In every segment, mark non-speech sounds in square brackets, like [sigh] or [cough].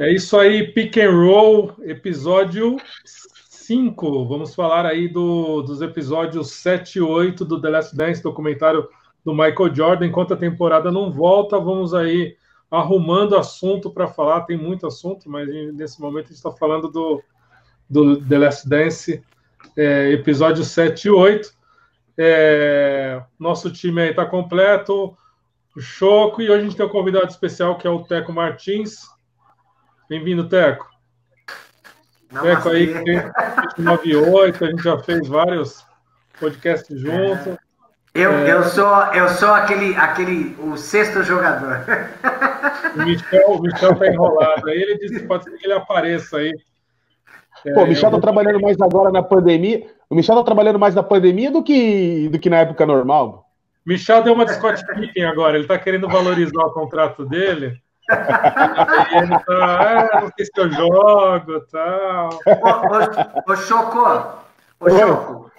É isso aí, Pick and Roll, episódio 5. Vamos falar aí do, dos episódios 7 e 8 do The Last Dance, documentário do Michael Jordan. Enquanto a temporada não volta, vamos aí arrumando assunto para falar. Tem muito assunto, mas nesse momento a gente está falando do, do The Last Dance, é, episódio 7 e 8. É, nosso time aí está completo, o Choco, e hoje a gente tem um convidado especial que é o Teco Martins. Bem-vindo, Teco. Teco aí que tem 98, a gente já fez vários podcasts juntos. Eu, é... eu sou eu sou aquele aquele o sexto jogador. O Michel, o Michel tá enrolado. Aí ele disse que pode ser que ele apareça aí. Pô, o Michel tá trabalhando mais agora na pandemia. O Michel tá trabalhando mais na pandemia do que, do que na época normal. Michel deu uma de Scott Pippen agora. Ele tá querendo valorizar o contrato dele. Tá, ah, não sei se eu jogo tal. Ô, ô, ô Choco, ô Choco.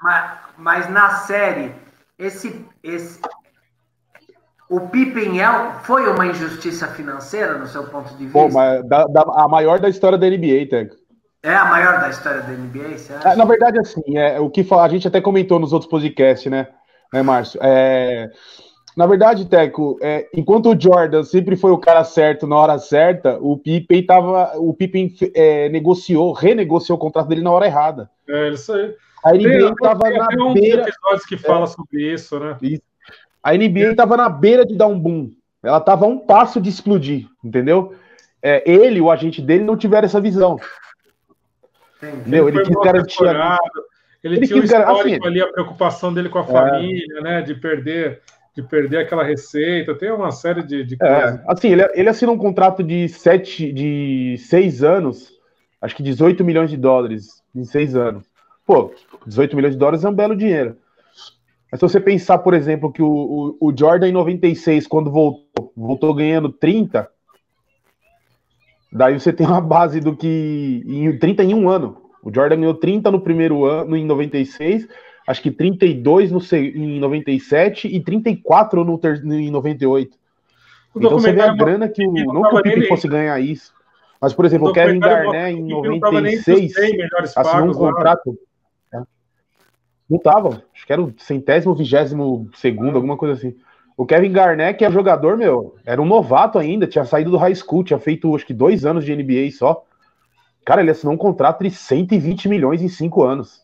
Mas, mas, na série, esse, esse, o Pippen é, foi uma injustiça financeira, no seu ponto de vista? Pô, mas da, da, a maior da história da NBA, Teco. É a maior da história da NBA, você acha? É, na verdade, assim, é, o que a gente até comentou nos outros podcasts, né, né Márcio? É, na verdade, Teco, é, enquanto o Jordan sempre foi o cara certo na hora certa, o Pippen tava, o Pippen é, negociou, renegociou o contrato dele na hora errada. É isso aí. A NBA estava na tem beira. episódios que fala é, sobre isso, né? Isso. A NBA estava na beira de dar um boom. Ela estava a um passo de explodir, entendeu? É, ele, o agente dele, não tiveram essa visão. Entendeu? Ele, ele quis garantir. Ele, ele tinha um histórico assim, ali, a preocupação dele com a é. família, né? De perder, de perder aquela receita. Tem uma série de, de é, coisas. Assim, ele, ele assina um contrato de sete, de seis anos, acho que 18 milhões de dólares em seis anos. Pô, 18 milhões de dólares é um belo dinheiro. Mas se você pensar, por exemplo, que o, o, o Jordan em 96, quando voltou, voltou ganhando 30, daí você tem uma base do que. Em 30 em um ano. O Jordan ganhou 30 no primeiro ano, em 96, acho que 32 no, em 97 e 34 no, em 98. O então você vê a grana que o. Não que o Pippen fosse ganhar isso. Mas, por exemplo, o Kevin Garnett em 96 assinou um contrato. Lá não tava. Acho que era o centésimo, vigésimo segundo, alguma coisa assim. O Kevin Garnett, que é jogador, meu, era um novato ainda, tinha saído do high school, tinha feito acho que dois anos de NBA só. Cara, ele assinou um contrato de 120 milhões em cinco anos.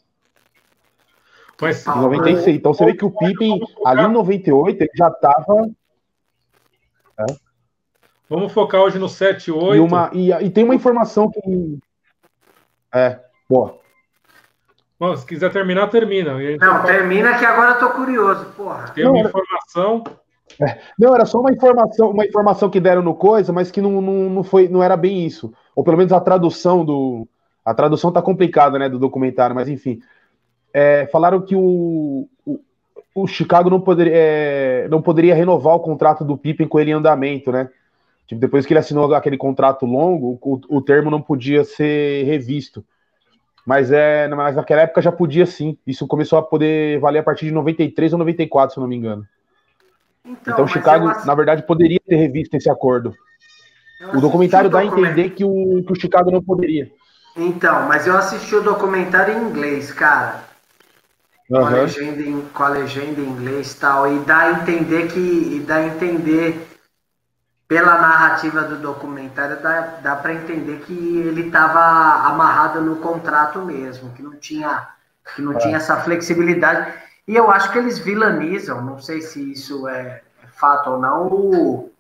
Mas, em 96. Então você vê que o Pippen, ali em 98, ele já tava. É. Vamos focar hoje no 7 8. E, uma, e, e tem uma informação que. É, boa. Bom, se quiser terminar, termina. Não, termina que agora eu tô curioso, porra. Tem uma informação. É, não, era só uma informação, uma informação que deram no coisa, mas que não, não, não foi, não era bem isso. Ou pelo menos a tradução do. A tradução tá complicada, né, do documentário, mas enfim. É, falaram que o, o, o Chicago não poderia, é, não poderia renovar o contrato do Pippen com ele em andamento, né? Tipo, depois que ele assinou aquele contrato longo, o, o termo não podia ser revisto. Mas, é, mas naquela época já podia sim. Isso começou a poder valer a partir de 93 ou 94, se eu não me engano. Então, então Chicago, na verdade, poderia ter revisto esse acordo. O documentário dá a entender que o, que o Chicago não poderia. Então, mas eu assisti o documentário em inglês, cara. Uhum. Com, a legenda em, com a legenda em inglês e tal. E dá a entender que. E dá a entender pela narrativa do documentário, dá, dá para entender que ele estava amarrado no contrato mesmo, que não tinha, que não é. tinha essa flexibilidade. E eu acho que eles vilanizam, não sei se isso é, é fato ou não, o,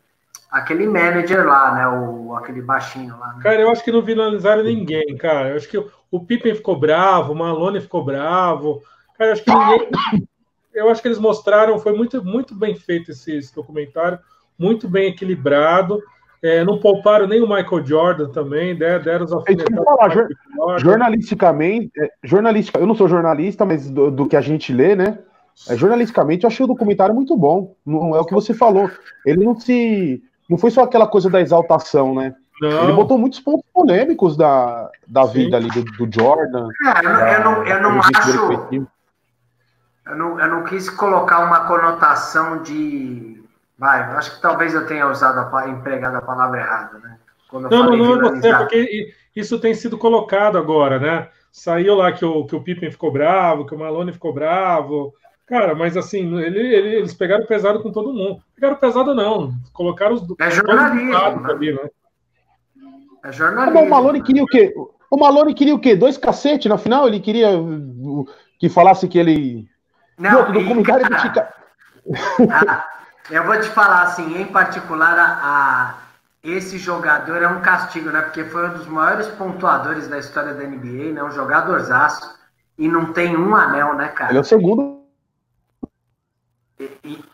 aquele manager lá, né? O, aquele baixinho lá. Né? Cara, eu acho que não vilanizaram ninguém, cara. Eu acho que o Pippen ficou bravo, o Malone ficou bravo. Cara, eu acho que ninguém. Eu acho que eles mostraram, foi muito, muito bem feito esse, esse documentário muito bem equilibrado. É, não pouparam nem o Michael Jordan também, né? deram os alfinetados. Falar, jornalisticamente, é, jornalística, eu não sou jornalista, mas do, do, que a gente lê, né? É, jornalisticamente, eu achei o documentário muito bom. Não é o que você falou. Ele não se. Não foi só aquela coisa da exaltação, né? Não. Ele botou muitos pontos polêmicos da, da vida ali do, do Jordan. É, eu, da, eu, não, eu não acho. Eu não, eu não quis colocar uma conotação de Vai, acho que talvez eu tenha usado a, empregado a palavra errada, né? não, não, não é você, porque isso tem sido colocado agora, né? Saiu lá que o, que o Pippen ficou bravo, que o Malone ficou bravo. Cara, mas assim, ele, ele, eles pegaram pesado com todo mundo. Pegaram pesado, não. Colocaram os é jornalismo, né? ali, né? É jornalismo. o Malone queria o quê? O Malone queria o quê? Dois cacetes na final? Ele queria que falasse que ele. Não, no comentário do Chica... ah, Eu vou te falar assim, em particular, a, a, esse jogador é um castigo, né? Porque foi um dos maiores pontuadores da história da NBA, né? Um jogadorzaço. E não tem um anel, né, cara? Ele é o segundo. E, e,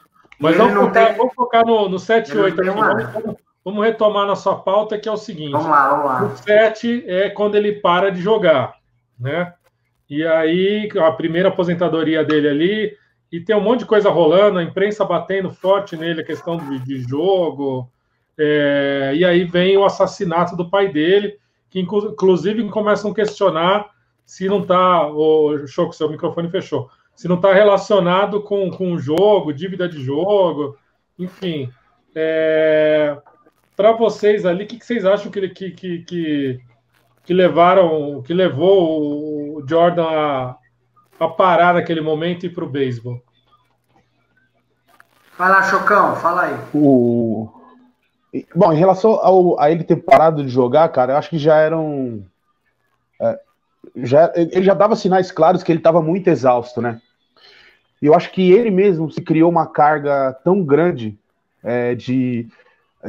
Mas vamos focar, tem... vamos, focar, no, no 7 e 8 aqui. Vamos, vamos, retomar na sua pauta, que é o seguinte. Vamos lá, vamos lá. O 7 é quando ele para de jogar, né? E aí, a primeira aposentadoria dele ali, e tem um monte de coisa rolando, a imprensa batendo forte nele, a questão de, de jogo. É, e aí vem o assassinato do pai dele, que inclusive começam a questionar se não está. O Choco, seu microfone fechou. Se não está relacionado com, com o jogo, dívida de jogo, enfim. É, Para vocês ali, o que, que, vocês acham que, que, que, que levaram, que levou o Jordan a, a parar naquele momento e ir para o beisebol? Fala, Chocão, fala aí. O... Bom, em relação ao, a ele ter parado de jogar, cara, eu acho que já eram. É, já, ele já dava sinais claros que ele estava muito exausto, né? E eu acho que ele mesmo se criou uma carga tão grande é, de,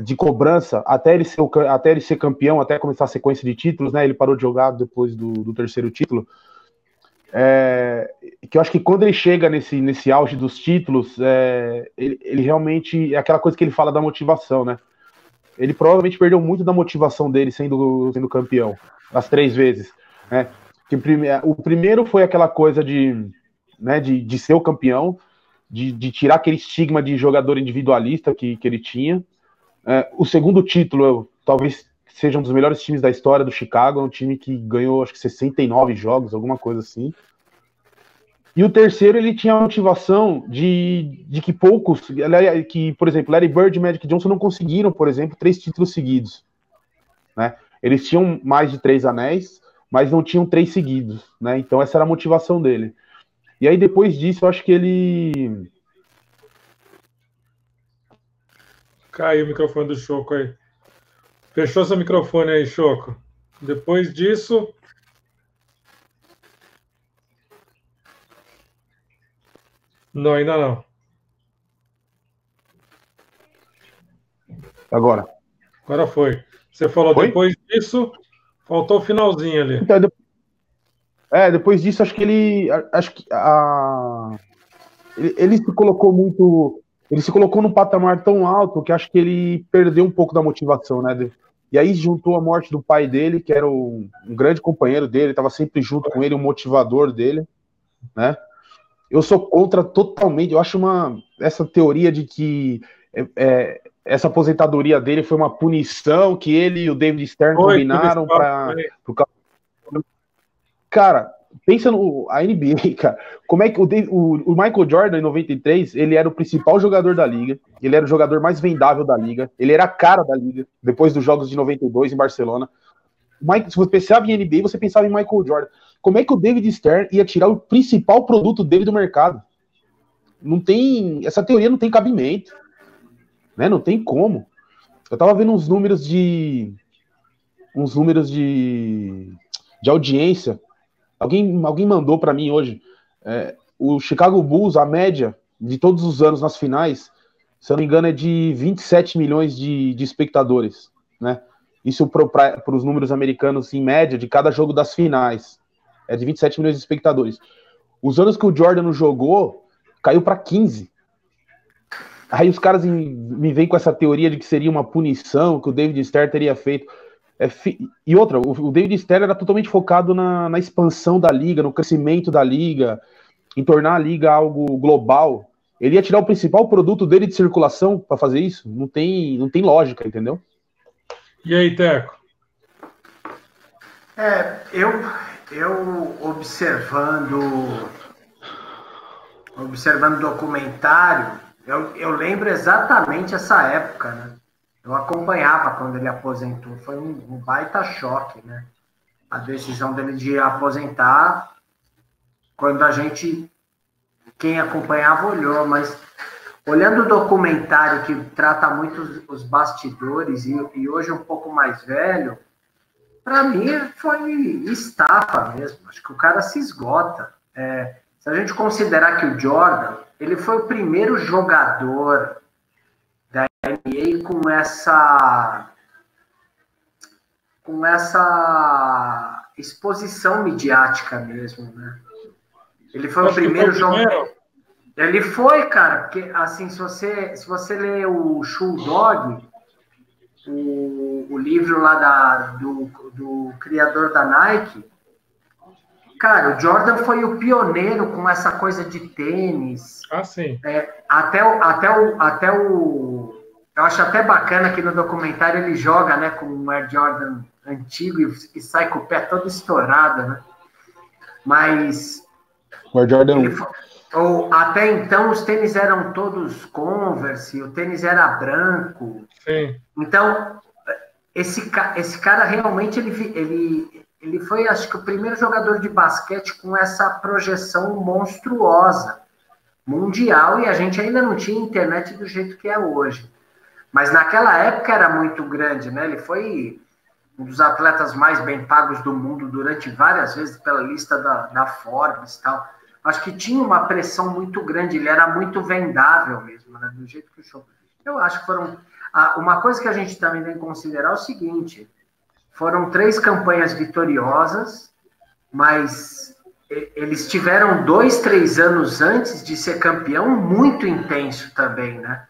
de cobrança até ele, ser, até ele ser campeão, até começar a sequência de títulos, né? Ele parou de jogar depois do, do terceiro título é, que eu acho que quando ele chega nesse, nesse auge dos títulos, é, ele, ele, realmente é aquela coisa que ele fala da motivação, né? Ele provavelmente perdeu muito da motivação dele sendo, sendo campeão, as três vezes, né? Que o primeiro foi aquela coisa de, né, de, de ser o campeão, de, de tirar aquele estigma de jogador individualista que, que ele tinha. É, o segundo título, talvez seja um dos melhores times da história do Chicago, é um time que ganhou acho que 69 jogos, alguma coisa assim. E o terceiro, ele tinha a motivação de, de que poucos, que, por exemplo, Larry Bird e Magic Johnson não conseguiram, por exemplo, três títulos seguidos. Né? Eles tinham mais de três anéis, mas não tinham três seguidos. Né? Então, essa era a motivação dele. E aí, depois disso, eu acho que ele. Caiu o microfone do Choco aí. Fechou seu microfone aí, Choco. Depois disso. Não, ainda não. Agora. Agora foi. Você falou foi? depois disso, faltou o finalzinho ali. Então, é, depois disso, acho que ele. Acho que a. Ele, ele se colocou muito. Ele se colocou num patamar tão alto que acho que ele perdeu um pouco da motivação, né? E aí juntou a morte do pai dele, que era um, um grande companheiro dele, estava sempre junto com ele, um motivador dele, né? Eu sou contra totalmente. Eu acho uma essa teoria de que é, é, essa aposentadoria dele foi uma punição que ele e o David Stern combinaram para cara pensa no a NBA, [laughs] cara. Como é que o, o, o, Michael Jordan em 93, ele era o principal jogador da liga, ele era o jogador mais vendável da liga, ele era a cara da liga depois dos jogos de 92 em Barcelona. Se você pensava em NBA, você pensava em Michael Jordan. Como é que o David Stern ia tirar o principal produto dele do mercado? Não tem, essa teoria não tem cabimento, né? Não tem como. Eu tava vendo uns números de uns números de, de audiência Alguém, alguém mandou para mim hoje. É, o Chicago Bulls, a média de todos os anos nas finais, se eu não me engano, é de 27 milhões de, de espectadores, né? Isso para os números americanos, em média, de cada jogo das finais. É de 27 milhões de espectadores. Os anos que o Jordan não jogou, caiu para 15. Aí os caras me vêm com essa teoria de que seria uma punição que o David Stern teria feito. É. E outra, o, David Stern era totalmente focado na, na, expansão da liga, no crescimento da liga, em tornar a liga algo global. Ele ia tirar o principal produto dele de circulação para fazer isso? Não tem, não tem lógica, entendeu? E aí, Teco? É, eu, eu observando observando o documentário, eu, eu lembro exatamente essa época, né? Eu acompanhava quando ele aposentou. Foi um, um baita choque, né? A decisão dele de aposentar, quando a gente, quem acompanhava, olhou, mas olhando o documentário que trata muito os, os bastidores e, e, hoje um pouco mais velho, para mim foi estafa mesmo. Acho que o cara se esgota. É, se a gente considerar que o Jordan ele foi o primeiro jogador com essa com essa exposição midiática mesmo, né? Ele foi o primeiro jogador. Ele foi, cara, porque assim, se você se você ler o Shoe Dog, o, o livro lá da, do, do criador da Nike, Cara, o Jordan foi o pioneiro com essa coisa de tênis. Ah, sim. É, até, o, até, o, até o. Eu acho até bacana que no documentário ele joga né, com um Air Jordan antigo e, e sai com o pé todo estourado, né? Mas. O Air Jordan. Ele, ou, até então os tênis eram todos Converse, o tênis era branco. Sim. Então, esse, esse cara realmente ele, ele, ele foi, acho que, o primeiro jogador de basquete com essa projeção monstruosa mundial e a gente ainda não tinha internet do jeito que é hoje. Mas naquela época era muito grande, né? Ele foi um dos atletas mais bem pagos do mundo durante várias vezes pela lista da, da Forbes e tal. Acho que tinha uma pressão muito grande, ele era muito vendável mesmo, né? Do jeito que o show. Eu acho que foram. Uma coisa que a gente também tem que considerar é o seguinte: foram três campanhas vitoriosas, mas eles tiveram dois, três anos antes de ser campeão muito intenso também, né?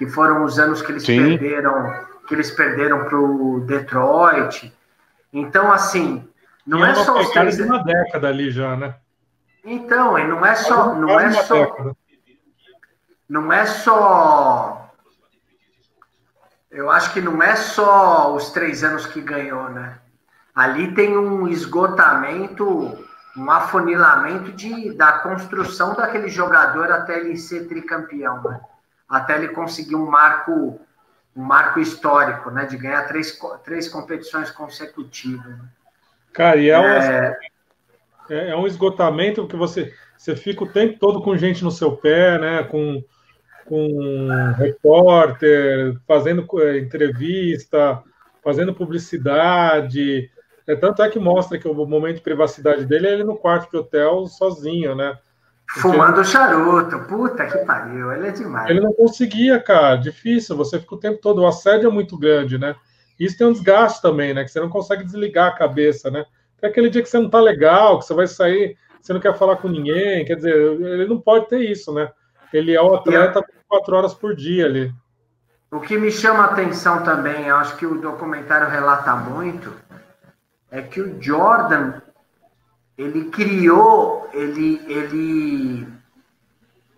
Que foram os anos que eles Sim. perderam, que eles perderam para o Detroit. Então, assim, não e é só os três. uma década ali já, né? Então, e não é só, não é só, não é só eu acho que não é só os três anos que ganhou, né? Ali tem um esgotamento, um afunilamento de, da construção daquele jogador até ele ser tricampeão, né? Até ele conseguir um marco, um marco histórico, né? De ganhar três, três competições consecutivas. Né? Cara, e é, é... é, é um esgotamento que você, você fica o tempo todo com gente no seu pé, né? Com com repórter, fazendo é, entrevista, fazendo publicidade. É, tanto é que mostra que o momento de privacidade dele é ele no quarto de hotel sozinho, né? Fumando charuto, puta que pariu, ele é demais. Ele não conseguia, cara, difícil, você fica o tempo todo, o assédio é muito grande, né? Isso tem um desgaste também, né? Que você não consegue desligar a cabeça, né? Tem aquele dia que você não tá legal, que você vai sair, você não quer falar com ninguém, quer dizer, ele não pode ter isso, né? Ele é o atleta quatro horas por dia ali. O que me chama a atenção também, acho que o documentário relata muito, é que o Jordan ele criou, ele, ele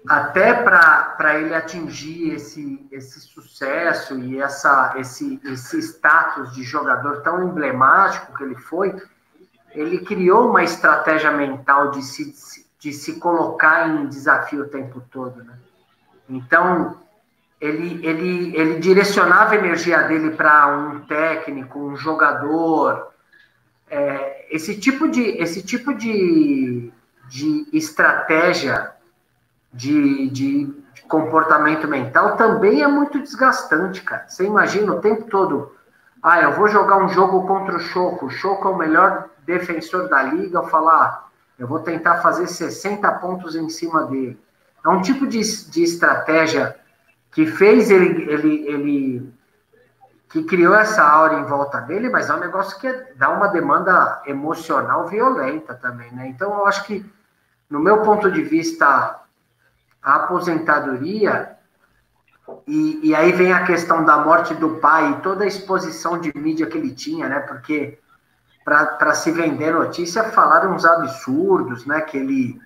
até para ele atingir esse, esse sucesso e essa, esse, esse status de jogador tão emblemático que ele foi, ele criou uma estratégia mental de se, de se colocar em desafio o tempo todo, né? Então, ele, ele, ele direcionava a energia dele para um técnico, um jogador. É, esse tipo de, esse tipo de, de estratégia de, de, comportamento mental também é muito desgastante, cara. Você imagina o tempo todo. Ah, eu vou jogar um jogo contra o Choco. O Choco é o melhor defensor da liga. Eu falar, ah, eu vou tentar fazer 60 pontos em cima dele. É um tipo de, de estratégia que fez ele, ele, ele que criou essa aura em volta dele, mas é um negócio que dá uma demanda emocional violenta também, né? Então eu acho que, no meu ponto de vista, a aposentadoria e, e aí vem a questão da morte do pai e toda a exposição de mídia que ele tinha, né? Porque para se vender notícia falaram uns absurdos, né? Que ele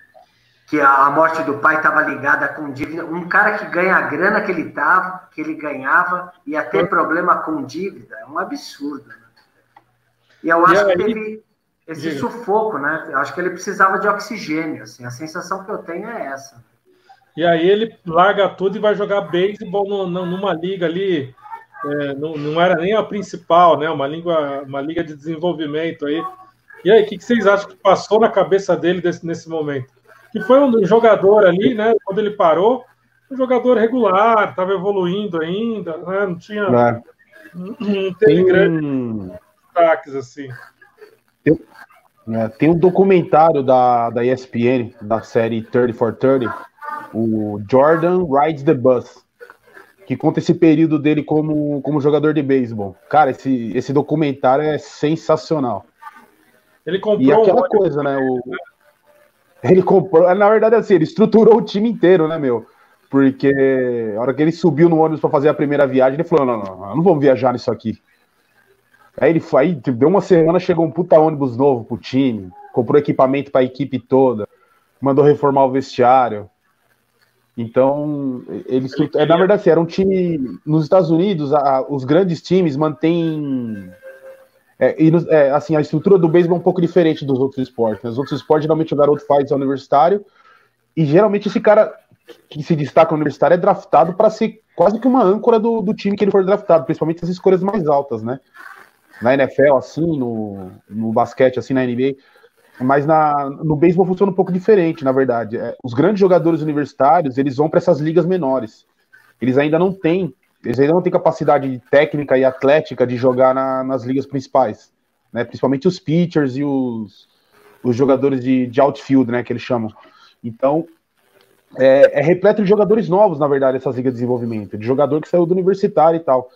que a morte do pai estava ligada com dívida. Um cara que ganha a grana que ele tava, que ele ganhava, ia ter problema com dívida. É um absurdo. Né? E eu acho aí, que teve esse diga. sufoco, né? Eu acho que ele precisava de oxigênio. Assim, a sensação que eu tenho é essa. E aí ele larga tudo e vai jogar beisebol numa liga ali é, não, não, era nem a principal, né? Uma língua, uma liga de desenvolvimento aí. E aí, o que, que, vocês acham que passou na cabeça dele desse, nesse momento? Que foi um jogador ali, né? Quando ele parou, um jogador regular, estava evoluindo ainda, né? Não tinha. Não, não teve tem... grandes destaques assim. Tem, é, tem um documentário da, da ESPN, da série 30 for 30, o Jordan Rides the Bus que conta esse período dele como, como jogador de beisebol. Cara, esse, esse documentário é sensacional. Ele comprou. E aquela um coisa, né? O, ele comprou. Na verdade, assim, ele estruturou o time inteiro, né, meu? Porque a hora que ele subiu no ônibus para fazer a primeira viagem, ele falou: não, não, não, não vamos viajar nisso aqui. Aí ele foi, aí, deu uma semana, chegou um puta ônibus novo pro time, comprou equipamento para a equipe toda, mandou reformar o vestiário. Então, eles, é, na verdade, assim, era um time. Nos Estados Unidos, a, os grandes times mantêm. É, e, é, assim, a estrutura do beisebol é um pouco diferente dos outros esportes. Né? Os outros esportes, geralmente, o garoto faz universitário, e geralmente esse cara que se destaca no universitário é draftado para ser quase que uma âncora do, do time que ele for draftado, principalmente as escolhas mais altas, né? Na NFL, assim, no, no basquete, assim, na NBA. Mas na, no beisebol funciona um pouco diferente, na verdade. É, os grandes jogadores universitários, eles vão para essas ligas menores. Eles ainda não têm, eles ainda não têm capacidade técnica e atlética de jogar na, nas ligas principais, né? Principalmente os pitchers e os, os jogadores de, de outfield, né, que eles chamam. Então, é, é repleto de jogadores novos, na verdade, essas ligas de desenvolvimento, de jogador que saiu do universitário e tal.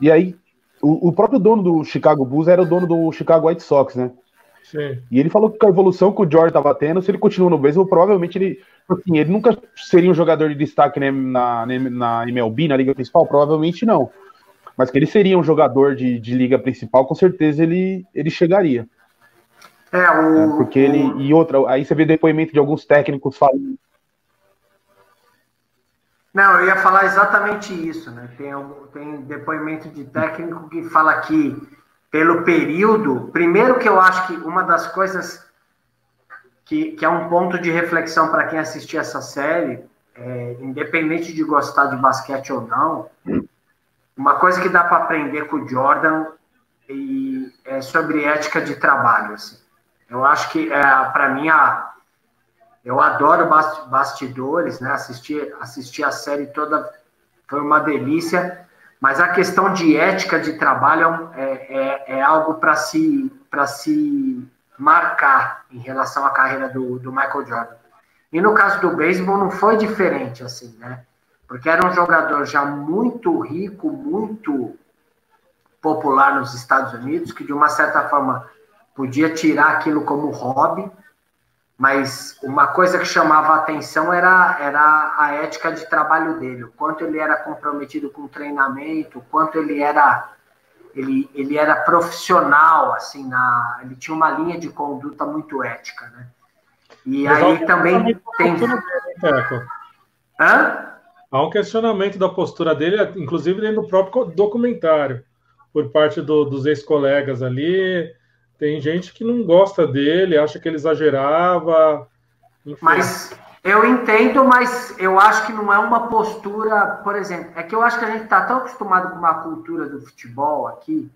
E aí, o, o próprio dono do Chicago Bulls era o dono do Chicago White Sox, né? Sim. E ele falou que com a evolução que o George estava tendo, se ele continua no beisebol, provavelmente ele. Assim, ele nunca seria um jogador de destaque na, na, na MLB, na Liga Principal? Provavelmente não. Mas que ele seria um jogador de, de Liga Principal, com certeza ele, ele chegaria. É, o. É, porque ele. E outra, aí você vê depoimento de alguns técnicos falando. Não, eu ia falar exatamente isso, né? Tem, tem depoimento de técnico que fala que pelo período. Primeiro que eu acho que uma das coisas que, que é um ponto de reflexão para quem assistir essa série, é, independente de gostar de basquete ou não, uma coisa que dá para aprender com o Jordan e é sobre ética de trabalho. Assim. Eu acho que, é, para mim, a, eu adoro bastidores, né? Assistir, assistir a série toda foi uma delícia. Mas a questão de ética de trabalho é, é, é algo para se, se marcar em relação à carreira do, do Michael Jordan. E no caso do beisebol não foi diferente assim, né? Porque era um jogador já muito rico, muito popular nos Estados Unidos, que de uma certa forma podia tirar aquilo como hobby, mas uma coisa que chamava a atenção era, era a ética de trabalho dele, o quanto ele era comprometido com o treinamento, o quanto ele era ele, ele era profissional, assim, na, ele tinha uma linha de conduta muito ética, né? E Mas aí também tem... Hã? Há um questionamento da postura dele, inclusive dentro do próprio documentário, por parte do, dos ex-colegas ali, tem gente que não gosta dele, acha que ele exagerava. Enfim. Mas eu entendo, mas eu acho que não é uma postura, por exemplo, é que eu acho que a gente está tão acostumado com uma cultura do futebol aqui,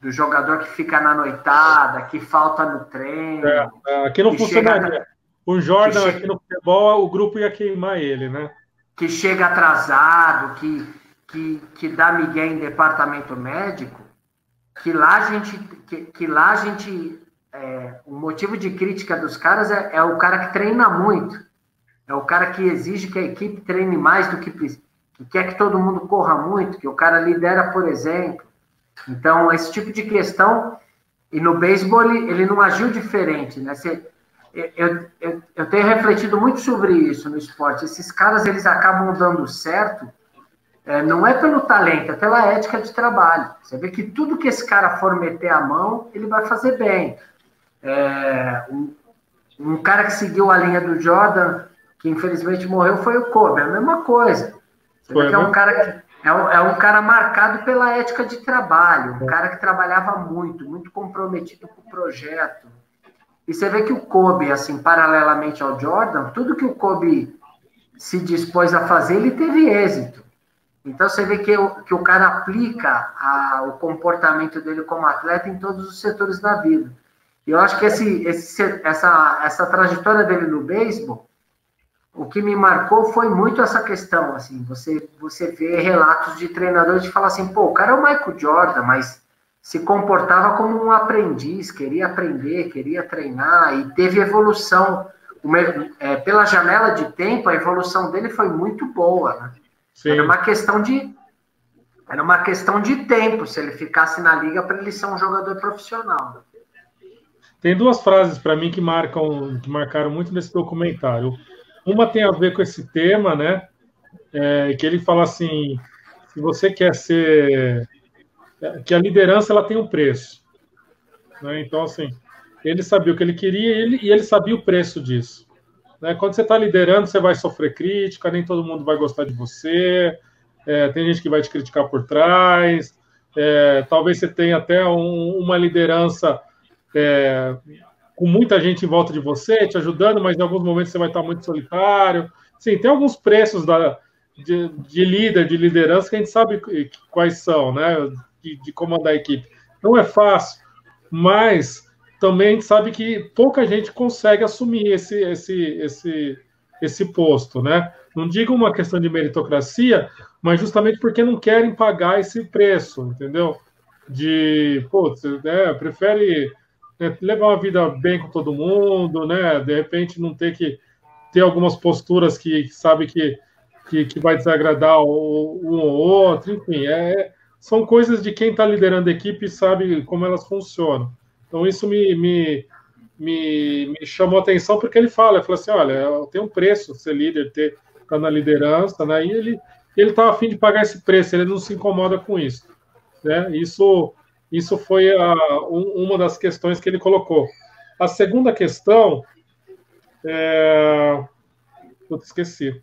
do jogador que fica na noitada, que falta no treino. É, é aqui não funcionaria. O Jordan chega, aqui no futebol, o grupo ia queimar ele, né? Que chega atrasado, que, que, que dá migué em departamento médico que lá a gente, que, que lá a gente, é, o motivo de crítica dos caras é, é, o cara que treina muito, é o cara que exige que a equipe treine mais do que que quer que todo mundo corra muito, que o cara lidera, por exemplo. Então, esse tipo de questão, e no beisebol ele, ele não agiu diferente, né? Você, eu, eu, eu tenho refletido muito sobre isso no esporte. Esses caras, eles acabam dando certo é, não é pelo talento, é pela ética de trabalho. Você vê que tudo que esse cara for meter a mão, ele vai fazer bem. É, um, um, cara que seguiu a linha do Jordan, que infelizmente morreu, foi o Kobe, é a mesma coisa. Você foi, vê que é um cara que é um, é um, cara marcado pela ética de trabalho, um cara que trabalhava muito, muito comprometido com o projeto. E você vê que o Kobe, assim, paralelamente ao Jordan, tudo que o Kobe se dispôs a fazer, ele teve êxito. Então você vê que o, que o cara aplica a, o comportamento dele como atleta em todos os setores da vida. E eu acho que esse, esse, essa, essa trajetória dele no beisebol, o que me marcou foi muito essa questão, assim, você, você vê relatos de treinadores que falam assim, pô, o cara é o Michael Jordan, mas se comportava como um aprendiz, queria aprender, queria treinar e teve evolução. É, pela janela de tempo, a evolução dele foi muito boa. Né? Era uma questão de era uma questão de tempo se ele ficasse na liga para ele ser um jogador profissional. Tem duas frases para mim que marcam, que marcaram muito nesse documentário. Uma tem a ver com esse tema, né? É, que ele fala assim: se você quer ser que a liderança ela tem um preço. Né? Então, assim, ele sabia o que ele queria e ele, e ele sabia o preço disso. Né? Quando você está liderando, você vai sofrer crítica, nem todo mundo vai gostar de você, é, tem gente que vai te criticar por trás, é, talvez você tenha até um, uma liderança é, com muita gente em volta de você, te ajudando, mas em alguns momentos você vai estar muito solitário. Sim, tem alguns preços da, de, de líder, de liderança, que a gente sabe quais são, né? de, de comandar a equipe. Não é fácil, mas também sabe que pouca gente consegue assumir esse, esse, esse, esse posto, né? Não digo uma questão de meritocracia, mas justamente porque não querem pagar esse preço, entendeu? De, putz, né, prefere né, levar uma vida bem com todo mundo, né? De repente não ter que ter algumas posturas que sabe que, que, que vai desagradar o, um ou outro, enfim, é, são coisas de quem está liderando a equipe sabe como elas funcionam. Então, isso me, me, me, me chamou a atenção porque ele fala, ele fala assim, olha, tem um preço ser líder, ter tá na liderança, né? E ele ele estava afim de pagar esse preço, ele não se incomoda com isso. Né? Isso, isso foi a, um, uma das questões que ele colocou. A segunda questão, é... Putz, esqueci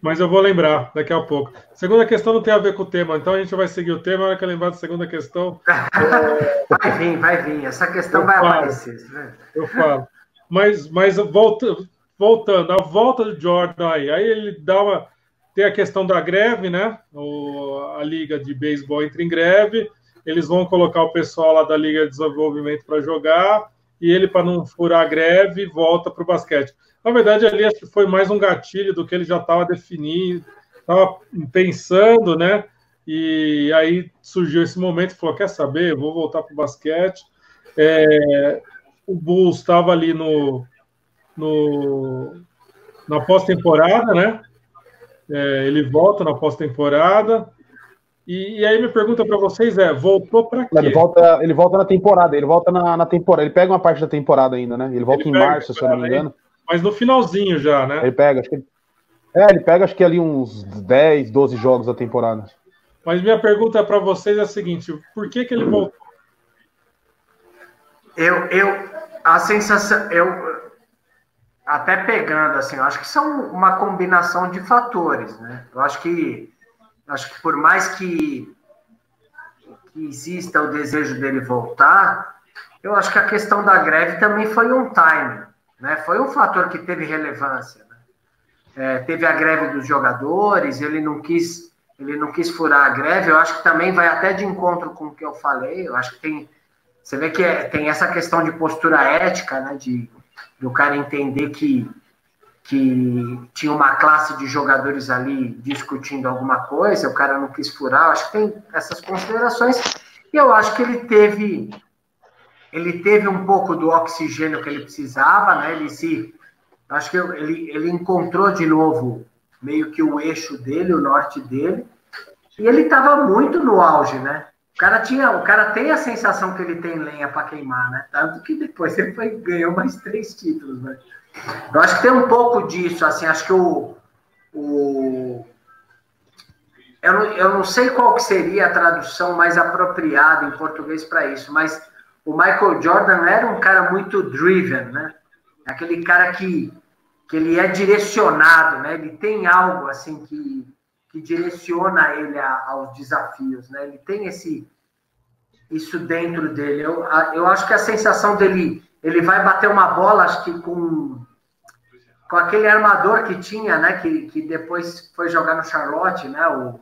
mas eu vou lembrar daqui a pouco. Segunda questão não tem a ver com o tema, então a gente vai seguir o tema. Na hora que eu lembrar da segunda questão. [laughs] vai vir, vai vir. Essa questão vai falo, aparecer. Né? Eu falo. Mas, mas volta, voltando, a volta do Jordan aí. Aí ele dá uma. Tem a questão da greve, né? O, a liga de beisebol entra em greve. Eles vão colocar o pessoal lá da Liga de Desenvolvimento para jogar. E ele, para não furar a greve, volta para o basquete. Na verdade, ali acho que foi mais um gatilho do que ele já estava definindo, estava pensando, né? E aí surgiu esse momento falou: quer saber? vou voltar para o basquete. É, o Bulls estava ali no, no na pós-temporada, né? É, ele volta na pós-temporada. E, e, aí minha pergunta para vocês é: voltou para quê? Ele volta, ele volta na temporada, ele volta na, na temporada, ele pega uma parte da temporada ainda, né? Ele volta ele em março, se eu não me engano. Aí. Mas no finalzinho já, né? Ele pega, acho que. É, ele pega acho que ali uns 10, 12 jogos da temporada. Mas minha pergunta para vocês é a seguinte: por que, que ele voltou? Eu, eu, a sensação, eu até pegando assim, eu acho que são uma combinação de fatores, né? Eu acho que, acho que por mais que, que exista o desejo dele voltar, eu acho que a questão da greve também foi um time. Né? Foi um fator que teve relevância. Né? É, teve a greve dos jogadores, ele não quis ele não quis furar a greve. Eu acho que também vai até de encontro com o que eu falei. Eu acho que tem você vê que é, tem essa questão de postura ética, né? De do cara entender que que tinha uma classe de jogadores ali discutindo alguma coisa, o cara não quis furar. Acho que tem essas considerações. E eu acho que ele teve ele teve um pouco do oxigênio que ele precisava, né? Ele se, acho que ele, ele encontrou de novo meio que o eixo dele, o norte dele, e ele estava muito no auge, né? O cara tinha, o cara tem a sensação que ele tem lenha para queimar, né? Tanto que depois ele foi, ganhou mais três títulos, né? Eu acho que tem um pouco disso, assim, acho que o, o eu não, eu não sei qual que seria a tradução mais apropriada em português para isso, mas o Michael Jordan era um cara muito driven, né? Aquele cara que, que ele é direcionado, né? Ele tem algo assim que, que direciona ele a, aos desafios, né? Ele tem esse isso dentro dele. Eu, eu acho que a sensação dele, ele vai bater uma bola, acho que com com aquele armador que tinha, né? Que, que depois foi jogar no Charlotte, né? O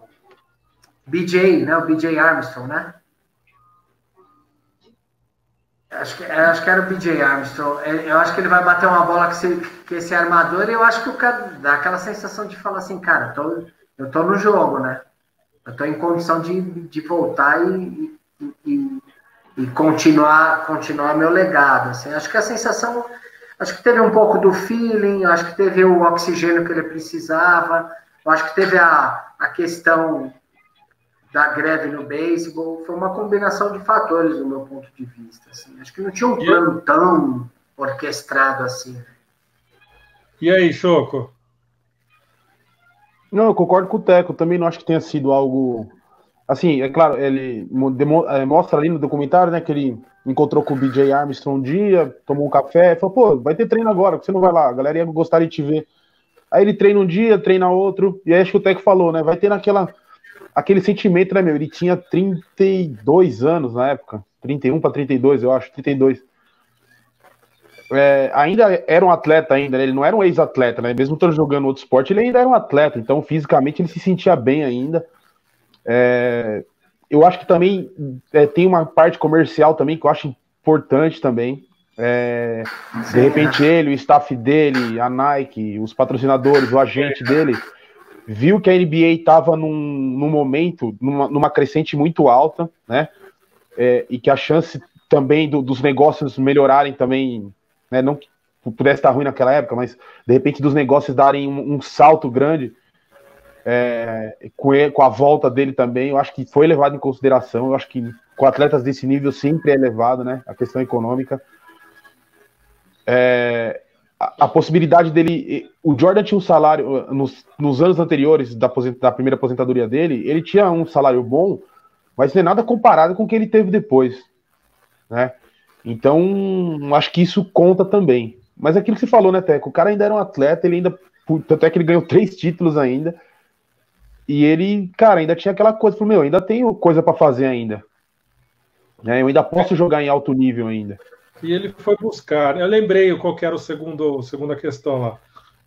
BJ, né? O BJ Armstrong, né? Acho que, acho que era o BJ Armstrong. É, eu acho que ele vai bater uma bola com esse, com esse armador e eu acho que o cara dá aquela sensação de falar assim, cara, eu tô, eu tô no jogo, né? Eu tô em condição de, de voltar e, e, e continuar, continuar meu legado. Assim. Acho que a sensação Acho que teve um pouco do feeling, acho que teve o oxigênio que ele precisava, acho que teve a, a questão da greve no beisebol, foi uma combinação de fatores do meu ponto de vista. Assim. Acho que não tinha um plano tão orquestrado assim. E aí, Choco? Não, eu concordo com o Teco, também não acho que tenha sido algo. Assim, é claro, ele é, mostra ali no documentário, né, que ele encontrou com o BJ Armstrong um dia, tomou um café, falou, pô, vai ter treino agora, você não vai lá, a galera ia gostar de te ver. Aí ele treina um dia, treina outro, e aí acho que o Teco falou, né, vai ter naquela, aquele sentimento, né, meu, ele tinha 32 anos na época, 31 para 32, eu acho, 32. É, ainda era um atleta ainda, né? ele não era um ex-atleta, né, mesmo estando jogando outro esporte, ele ainda era um atleta, então fisicamente ele se sentia bem ainda, é, eu acho que também é, tem uma parte comercial também que eu acho importante também. É, de repente ele, o staff dele, a Nike, os patrocinadores, o agente dele, viu que a NBA estava num, num, momento, numa, numa, crescente muito alta, né? É, e que a chance também do, dos negócios melhorarem também, né? Não que pudesse estar ruim naquela época, mas de repente dos negócios darem um, um salto grande é, com, a volta dele também, eu acho que foi levado em consideração. Eu acho que com atletas desse nível sempre é levado, né? A questão econômica. É, a, a, possibilidade dele. O Jordan tinha um salário. Nos, nos anos anteriores da, da, primeira aposentadoria dele, ele tinha um salário bom, mas não é nada comparado com o que ele teve depois. Né? Então, acho que isso conta também. Mas aquilo que você falou, né, Teco? O cara ainda era um atleta, ele ainda. Tanto é que ele ganhou três títulos ainda. E ele, cara, ainda tinha aquela coisa, falou, meu, ainda tenho coisa para fazer ainda. Né? Eu ainda posso jogar em alto nível ainda. E ele foi buscar, eu lembrei qual que era o segundo, segunda questão lá.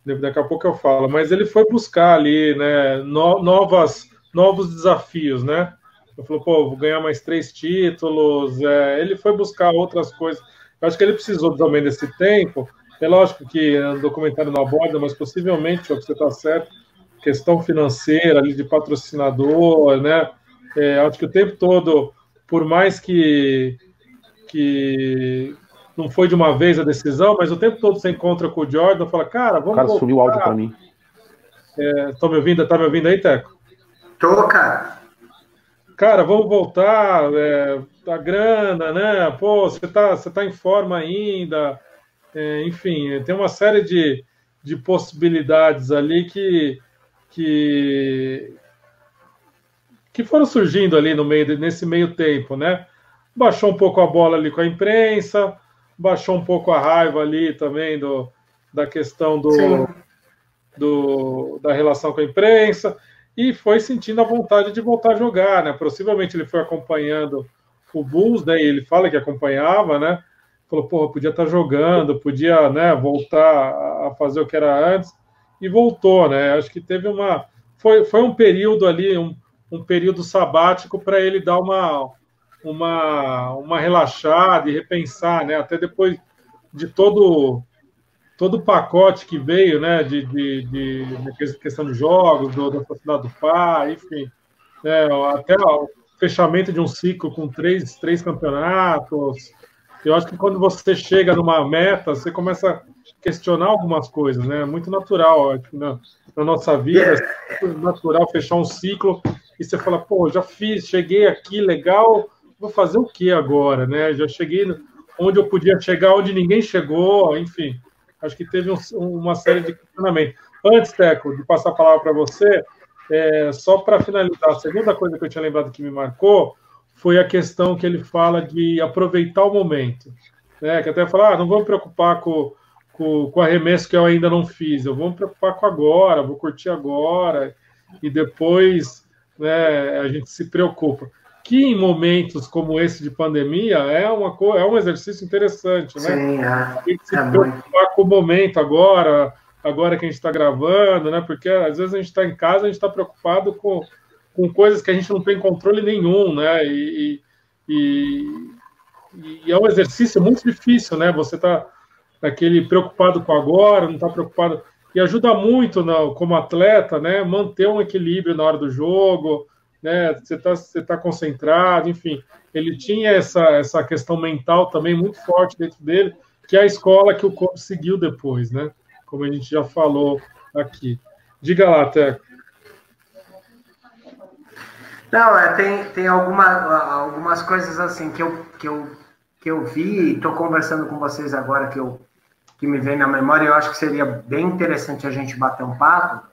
Daqui a pouco eu falo, mas ele foi buscar ali, né, no, novas, novos desafios, né? Ele falou, pô, vou ganhar mais três títulos. É, ele foi buscar outras coisas. Eu acho que ele precisou também desse tempo. É lógico que o documentário não aborda, mas possivelmente, você está certo, questão financeira ali de patrocinador, né? É, acho que o tempo todo, por mais que, que não foi de uma vez a decisão, mas o tempo todo você encontra com o Jordan, fala, cara, vamos. O cara subiu o áudio para mim. Estão é, me ouvindo? Tá me ouvindo aí, Teco? Tô, cara. Cara, vamos voltar, é, a grana, né? Pô, você tá, você tá em forma ainda. É, enfim, tem uma série de, de possibilidades ali que que que foram surgindo ali no meio nesse meio tempo, né? Baixou um pouco a bola ali com a imprensa, baixou um pouco a raiva ali também do, da questão do, do da relação com a imprensa e foi sentindo a vontade de voltar a jogar, né? Possivelmente ele foi acompanhando o Bulls, né? E ele fala que acompanhava, né? Falou, porra, podia estar jogando, podia, né, voltar a fazer o que era antes e voltou, né? Acho que teve uma. Foi, foi um período ali, um, um período sabático para ele dar uma, uma, uma relaxada e repensar, né? Até depois de todo todo o pacote que veio, né? De, de, de, de questão de jogos, do, assassinato do pai, enfim. Né, até o fechamento de um ciclo com três, três campeonatos. Eu acho que quando você chega numa meta, você começa questionar algumas coisas, né? É muito natural na, na, nossa vida, é natural fechar um ciclo e você fala, pô, já fiz, cheguei aqui, legal, vou fazer o que agora, né? Já cheguei onde eu podia chegar, onde ninguém chegou, enfim. Acho que teve um, uma série de questionamentos. Antes, Teco, de passar a palavra para você, é, só para finalizar, a segunda coisa que eu tinha lembrado que me marcou foi a questão que ele fala de aproveitar o momento. Né? Que até falar, ah, não vou me preocupar com com, com arremesso que eu ainda não fiz. Eu vou me preocupar com agora, vou curtir agora, e depois né, a gente se preocupa. Que em momentos como esse de pandemia é, uma, é um exercício interessante, né? Sim, é. Tem que se é preocupar muito. com o momento agora, agora que a gente está gravando, né? Porque às vezes a gente está em casa, a gente está preocupado com, com coisas que a gente não tem controle nenhum, né? E, e, e é um exercício muito difícil, né? Você está aquele preocupado com agora, não está preocupado. E ajuda muito, não, como atleta, né? Manter um equilíbrio na hora do jogo, né? Você está você tá concentrado, enfim. Ele tinha essa, essa questão mental também muito forte dentro dele, que é a escola que o Kobe seguiu depois, né? Como a gente já falou aqui. Diga lá, Teco. Não, é, tem, tem alguma, algumas coisas assim que eu, que eu, que eu vi e estou conversando com vocês agora que, eu, que me vem na memória eu acho que seria bem interessante a gente bater um papo.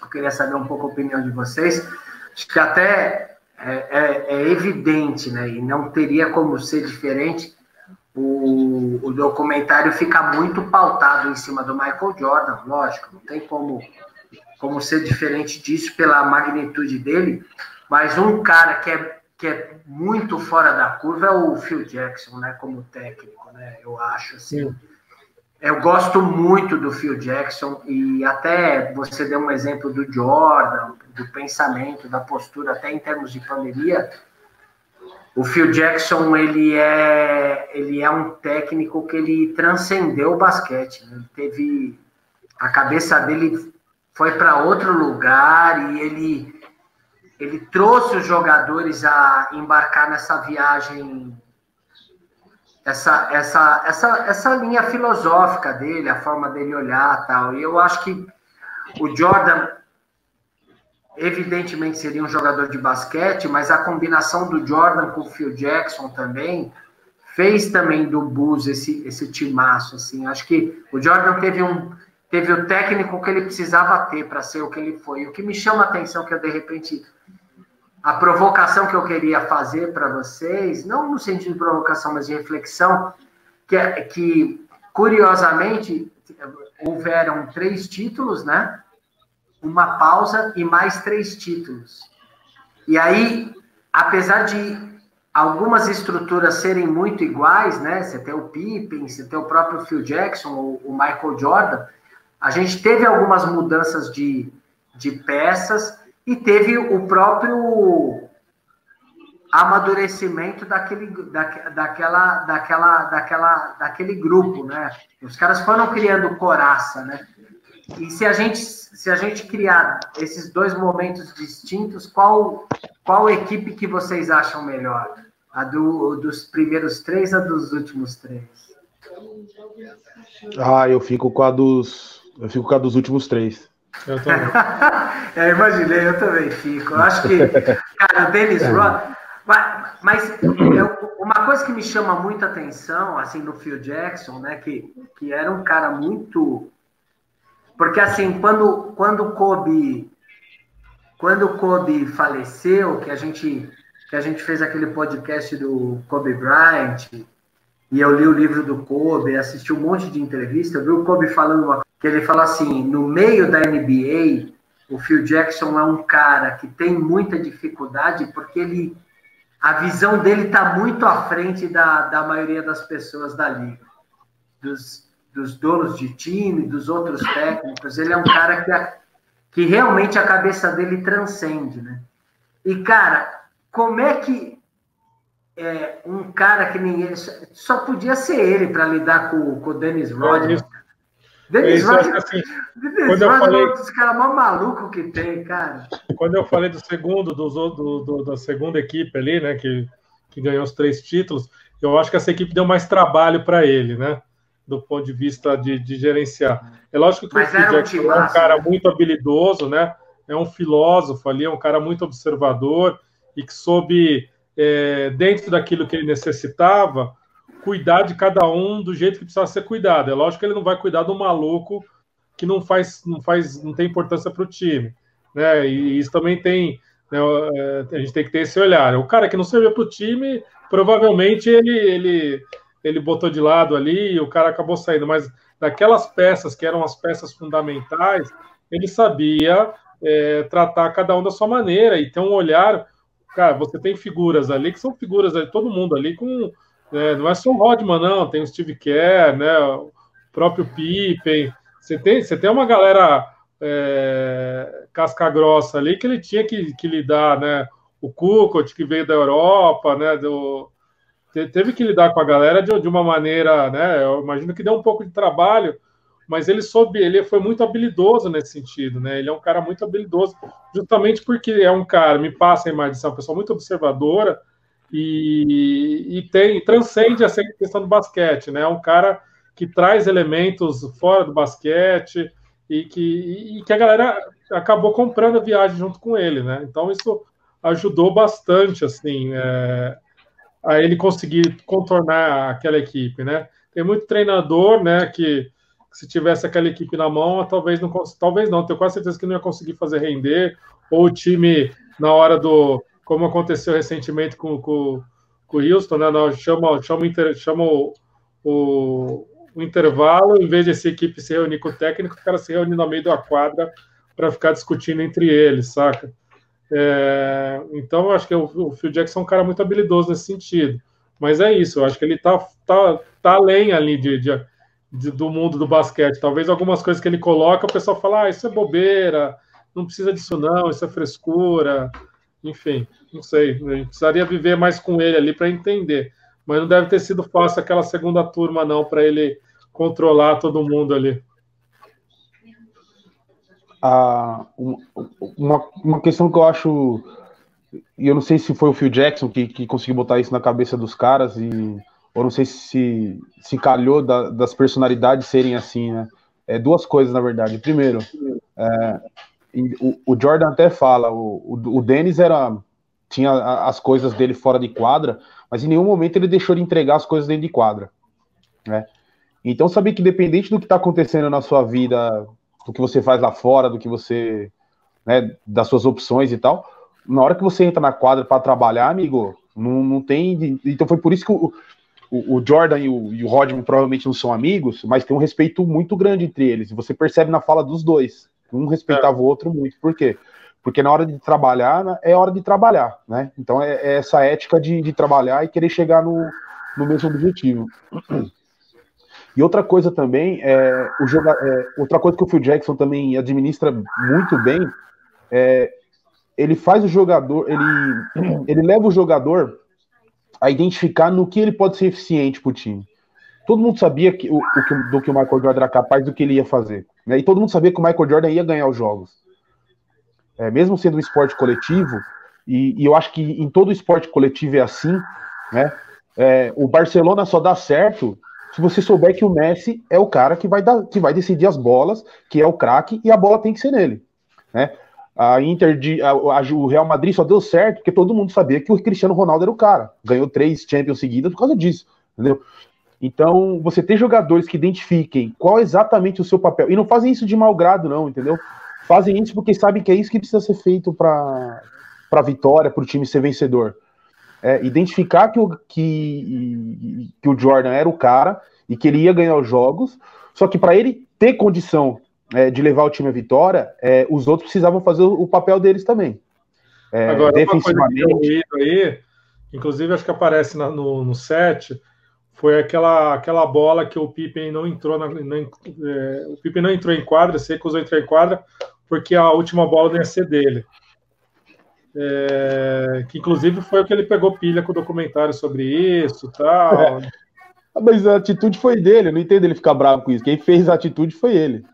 Eu queria saber um pouco a opinião de vocês. Acho que até é, é, é evidente, né? E não teria como ser diferente. O, o documentário fica muito pautado em cima do Michael Jordan, lógico, não tem como, como ser diferente disso pela magnitude dele mas um cara que é, que é muito fora da curva é o Phil Jackson, né? Como técnico, né? Eu acho assim. Sim. Eu gosto muito do Phil Jackson e até você deu um exemplo do Jordan, do pensamento, da postura, até em termos de pandemia. O Phil Jackson ele é ele é um técnico que ele transcendeu o basquete. Né? Ele teve a cabeça dele foi para outro lugar e ele ele trouxe os jogadores a embarcar nessa viagem, essa, essa, essa, essa linha filosófica dele, a forma dele olhar tal. E eu acho que o Jordan, evidentemente, seria um jogador de basquete, mas a combinação do Jordan com o Phil Jackson também fez também do Bulls esse, esse timaço. Assim. Acho que o Jordan teve um teve o técnico que ele precisava ter para ser o que ele foi. O que me chama a atenção é que eu, de repente, a provocação que eu queria fazer para vocês, não no sentido de provocação, mas de reflexão, que é que, curiosamente, houveram três títulos, né? Uma pausa e mais três títulos. E aí, apesar de algumas estruturas serem muito iguais, né? Você tem o Pippen, você tem o próprio Phil Jackson, o, Michael Jordan, a gente teve algumas mudanças de, de peças e teve o próprio amadurecimento daquele, da, daquela, daquela, daquela, daquele grupo, né? Os caras foram criando coraça, né? E se a gente, se a gente criar esses dois momentos distintos, qual, qual equipe que vocês acham melhor? A do, dos primeiros três ou dos últimos três? Ah, eu fico com a dos, eu fico com a dos últimos três. Eu também. [laughs] é, imaginei, eu também fico. Eu acho que, cara, o Dennis é. Ross. Mas eu, uma coisa que me chama muita atenção, assim, no Phil Jackson, né, que, que era um cara muito. Porque, assim, quando, quando o Kobe. Quando Kobe faleceu, que a gente que a gente fez aquele podcast do Kobe Bryant, e eu li o livro do Kobe, assisti um monte de entrevista, eu vi o Kobe falando uma que ele fala assim: no meio da NBA, o Phil Jackson é um cara que tem muita dificuldade porque ele a visão dele está muito à frente da, da maioria das pessoas da liga, dos, dos donos de time, dos outros técnicos. Ele é um cara que, a, que realmente a cabeça dele transcende, né? E, cara, como é que é, um cara que ninguém. Só podia ser ele para lidar com, com o Dennis Rodman. Denis Rodman, assim, quando eu falei, é um dos caras mais malucos que tem, cara. Quando eu falei do segundo, do, do, do, da segunda equipe ali, né, que, que ganhou os três títulos, eu acho que essa equipe deu mais trabalho para ele, né? Do ponto de vista de, de gerenciar. É lógico que Mas o Jackson um é um cara né? muito habilidoso, né? É um filósofo ali, é um cara muito observador e que soube, é, dentro daquilo que ele necessitava, cuidar de cada um do jeito que precisa ser cuidado. É lógico que ele não vai cuidar do maluco que não faz, não faz, não tem importância para o time, né? E isso também tem, né, é, a gente tem que ter esse olhar. O cara que não serviu para o time, provavelmente ele, ele, ele botou de lado ali e o cara acabou saindo. Mas daquelas peças que eram as peças fundamentais, ele sabia é, tratar cada um da sua maneira e ter um olhar. Cara, você tem figuras ali que são figuras ali, todo mundo ali com é, não é só o Rodman, não, tem o Steve Kerr, né, o próprio Pippen, Você tem, você tem uma galera é, casca grossa ali que ele tinha que, que lidar, né? O Kukot, que veio da Europa, né? Do, teve que lidar com a galera de, de uma maneira, né? Eu imagino que deu um pouco de trabalho, mas ele soube, ele foi muito habilidoso nesse sentido, né? Ele é um cara muito habilidoso, justamente porque é um cara, me passa a imagem ser uma pessoa muito observadora e, e tem transcende essa questão do basquete, né? É um cara que traz elementos fora do basquete e que, e que a galera acabou comprando a viagem junto com ele, né? Então isso ajudou bastante, assim, é, a ele conseguir contornar aquela equipe, né? Tem muito treinador, né, que se tivesse aquela equipe na mão, talvez não, talvez não, tenho quase certeza que não ia conseguir fazer render, ou o time na hora do, como aconteceu recentemente com, com, com o Houston, né, não, chama, chama, chama o, o, o intervalo, em vez de essa equipe se reunir com o técnico, o cara se reúne no meio da quadra para ficar discutindo entre eles, saca? É, então, eu acho que o, o Phil Jackson é um cara muito habilidoso nesse sentido. Mas é isso, eu acho que ele tá, tá, tá além ali de, de, de, do mundo do basquete. Talvez algumas coisas que ele coloca, o pessoal fala, ah, isso é bobeira, não precisa disso não, isso é frescura. Enfim, não sei, a gente precisaria viver mais com ele ali para entender. Mas não deve ter sido fácil aquela segunda turma, não, para ele controlar todo mundo ali a, uma, uma questão que eu acho, e eu não sei se foi o Phil Jackson que, que conseguiu botar isso na cabeça dos caras, e, ou não sei se se calhou da, das personalidades serem assim, né? É, duas coisas, na verdade. Primeiro, é, o, o, Jordan até fala, o, o, o Dennis era tinha as coisas dele fora de quadra, mas em nenhum momento ele deixou de entregar as coisas dentro de quadra, né? Então, saber que independente do que está acontecendo na sua vida do que você faz lá fora, do que você, né, das suas opções e tal. Na hora que você entra na quadra para trabalhar, amigo, não, não tem. Então foi por isso que o, o, o Jordan e o, e o Rodman provavelmente não são amigos, mas tem um respeito muito grande entre eles. E você percebe na fala dos dois. Um respeitava é. o outro muito. Por quê? Porque na hora de trabalhar, né, é hora de trabalhar, né? Então é, é essa ética de, de, trabalhar e querer chegar no, no mesmo objetivo. E outra coisa também, é, o joga, é, outra coisa que o Phil Jackson também administra muito bem, é, ele faz o jogador, ele, ele leva o jogador a identificar no que ele pode ser eficiente para o time. Todo mundo sabia que, o, o, do que o Michael Jordan era capaz, do que ele ia fazer. Né? E todo mundo sabia que o Michael Jordan ia ganhar os jogos. É, mesmo sendo um esporte coletivo, e, e, eu acho que em todo esporte coletivo é assim, né? É, o Barcelona só dá certo se você souber que o Messi é o cara que vai, dar, que vai decidir as bolas, que é o craque, e a bola tem que ser nele. Né? A Inter de, a, a, o Real Madrid só deu certo porque todo mundo sabia que o Cristiano Ronaldo era o cara. Ganhou três Champions seguidas por causa disso. Entendeu? Então, você tem jogadores que identifiquem qual é exatamente o seu papel. E não fazem isso de mau grado, não, entendeu? Fazem isso porque sabem que é isso que precisa ser feito para a vitória, para o time ser vencedor é, identificar que o, que, que o Jordan era o cara e que ele ia ganhar os jogos, só que para ele ter condição é, de levar o time à vitória, é, os outros precisavam fazer o papel deles também. É, Agora, defensivamente. Uma coisa que aí, inclusive acho que aparece na, no, no set, foi aquela, aquela bola que o Pippen não entrou na, na é, o Pippen não entrou em quadra, se recusou a entrar em quadra porque a última bola não ia ser dele é, que inclusive foi o que ele pegou pilha com o documentário sobre isso tal. É. Mas a atitude foi dele, eu não entendo ele ficar bravo com isso. Quem fez a atitude foi ele.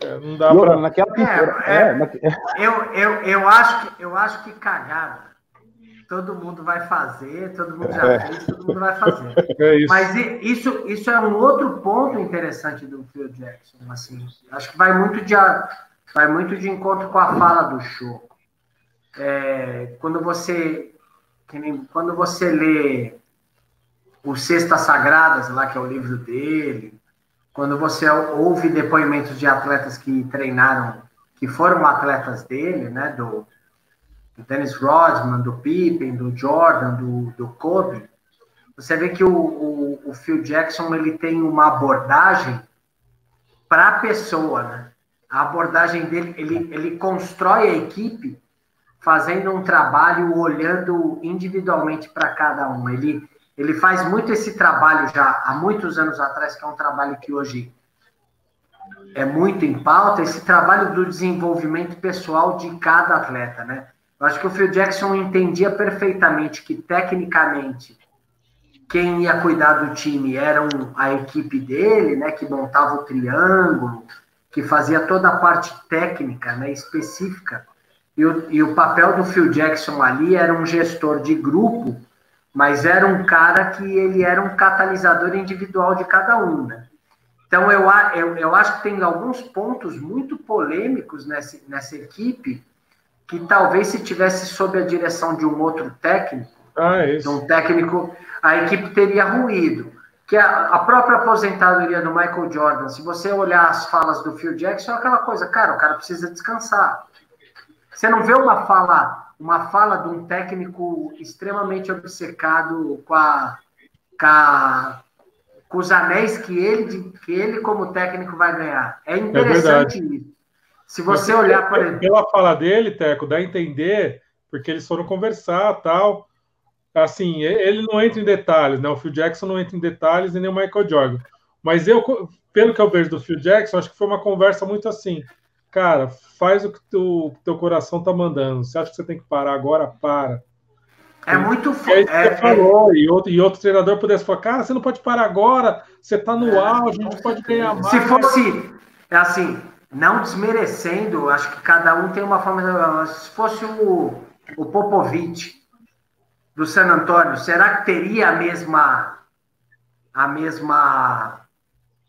É, não dá para naquela é, é, na... eu, eu, eu, acho que, eu acho que cagada todo mundo vai fazer, todo mundo já é. fez, todo mundo vai fazer. [laughs] É isso. Mas isso, isso é um outro ponto interessante do Phil Jackson. Assim, acho que vai muito de, vai muito de encontro com a fala do show é, quando você quando você lê o Cestas Sagradas, lá que é o livro dele, quando você ouve depoimentos de atletas que treinaram, que foram atletas dele, né, do, do Dennis Rodman, do Pippen, do Jordan, do, do Kobe, você vê que o, o, o Phil Jackson ele tem uma abordagem para a pessoa, né? A abordagem dele, ele, ele constrói a equipe fazendo um trabalho olhando individualmente para cada um. Ele, ele faz muito esse trabalho já há muitos anos atrás, que é um trabalho que hoje é muito em pauta esse trabalho do desenvolvimento pessoal de cada atleta, né? Eu acho que o Phil Jackson entendia perfeitamente que, tecnicamente, quem ia cuidar do time era a equipe dele, né? Que montava o triângulo, que fazia toda a parte técnica, né? Específica. E o, e o papel do Phil Jackson ali era um gestor de grupo, mas era um cara que ele era um catalisador individual de cada um, né? Então, eu, eu, eu acho que tem alguns pontos muito polêmicos nessa, nessa equipe que talvez se tivesse sob a direção de um outro técnico, ah, de um técnico, a equipe teria ruído. Que a, a, própria aposentadoria do Michael Jordan, se você olhar as falas do Phil Jackson, é aquela coisa, cara, o cara precisa descansar. Você não vê uma fala, uma fala de um técnico extremamente obcecado com a, com a com os anéis que ele, que ele como técnico vai ganhar. É, é interessante é isso. Se você Mas, olhar para pela fala dele, Teco, dá a entender porque eles foram conversar, tal. Assim, ele não entra em detalhes, né? O Phil Jackson não entra em detalhes e nem o Michael Jordan. Mas eu, pelo que eu vejo do Phil Jackson, acho que foi uma conversa muito assim. Cara, faz o que o teu coração tá mandando. Você acha que você tem que parar agora? Para. É muito é, é, é, falou, e, outro, e outro treinador pudesse falar, cara, você não pode parar agora, você está no é, auge, a gente pode ganhar mais. Se fosse, é assim, não desmerecendo, acho que cada um tem uma forma. Se fosse o, o Popovic do San Antônio, será que teria a mesma a mesma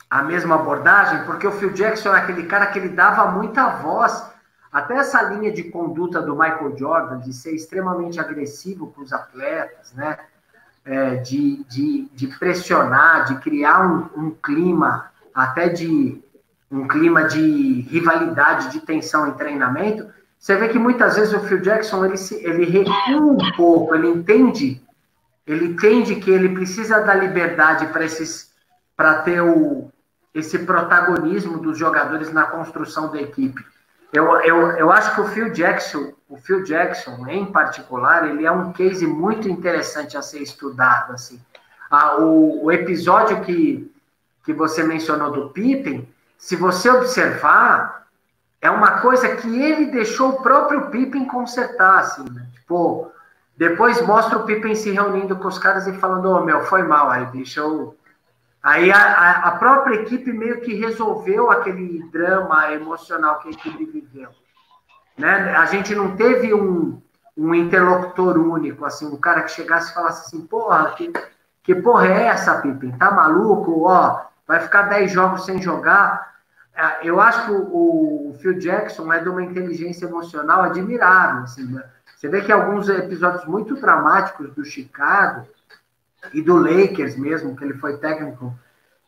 a mesma abordagem? Porque o Phil Jackson é aquele cara que ele dava muita voz até essa linha de conduta do Michael Jordan, de ser extremamente agressivo com os atletas, né? É, de, de, de, pressionar, de criar um, um, clima, até de um clima de rivalidade, de tensão em treinamento, você vê que muitas vezes o Phil Jackson ele, se, ele recua um pouco, ele entende, ele entende que ele precisa da liberdade para esses para ter o, esse protagonismo dos jogadores na construção da equipe. Eu, eu, eu acho que o Phil Jackson, o Phil Jackson em particular, ele é um case muito interessante a ser estudado. Assim. Ah, o, o episódio que, que você mencionou do Pippen, se você observar, é uma coisa que ele deixou o próprio Pippen consertar. Assim, né? Tipo, depois mostra o Pippen se reunindo com os caras e falando: Ô oh, meu, foi mal, aí deixa eu Aí a, a, própria equipe meio que resolveu aquele drama emocional que a equipe viveu. Né? A gente não teve um, um interlocutor único, assim, um cara que chegasse e falasse assim, porra, que, que porra é essa, Pippen? Tá maluco? Ó, vai ficar 10 jogos sem jogar. É, eu acho que o, Phil Jackson é de uma inteligência emocional admirável. Assim, né? Você vê que alguns episódios muito dramáticos do Chicago, e do Lakers mesmo, que ele foi técnico,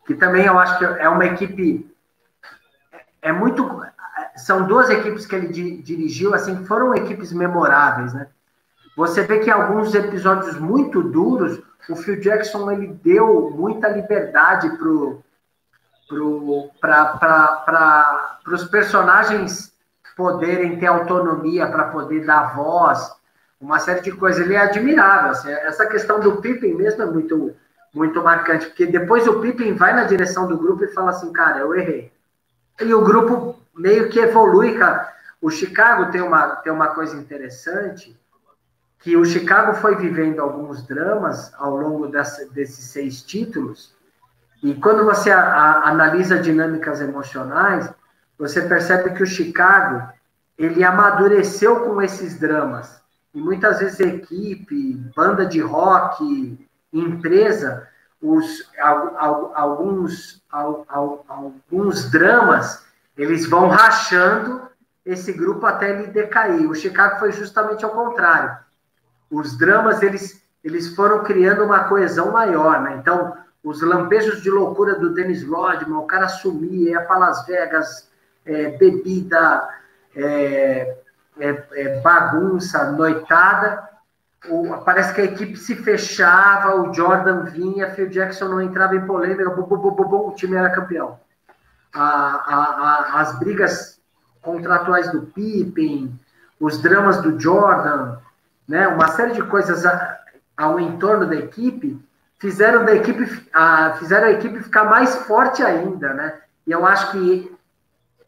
que também eu acho que é uma equipe. É muito. São duas equipes que ele dirigiu, assim, foram equipes memoráveis, né? Você vê que alguns episódios muito duros, o Phil Jackson ele deu muita liberdade pro, para os personagens poderem ter autonomia para poder dar voz uma série de coisas. Ele é admirável. Assim, essa questão do Pippen mesmo é muito, muito marcante, porque depois o Pippen vai na direção do grupo e fala assim, cara, eu errei. E o grupo meio que evolui, cara. O Chicago tem uma, tem uma coisa interessante, que o Chicago foi vivendo alguns dramas ao longo dessa, desses seis títulos, e quando você a, a, analisa dinâmicas emocionais, você percebe que o Chicago ele amadureceu com esses dramas e muitas vezes equipe, banda de rock, empresa, os, alguns, alguns dramas, eles vão rachando esse grupo até ele decair. O Chicago foi justamente ao contrário. Os dramas, eles, eles foram criando uma coesão maior, né? Então, os lampejos de loucura do Dennis Rodman, o cara sumia, ia para Las Vegas, é, bebida, é, é, é, bagunça, noitada. O, parece que a equipe se fechava, o Jordan vinha, Phil Jackson não entrava em polêmica, bum, bum, bum, o time era campeão. A, a, a, as brigas contratuais do Pippen, os dramas do Jordan, né, uma série de coisas ao entorno da equipe fizeram da equipe a, fizeram a equipe ficar mais forte ainda, né? E eu acho que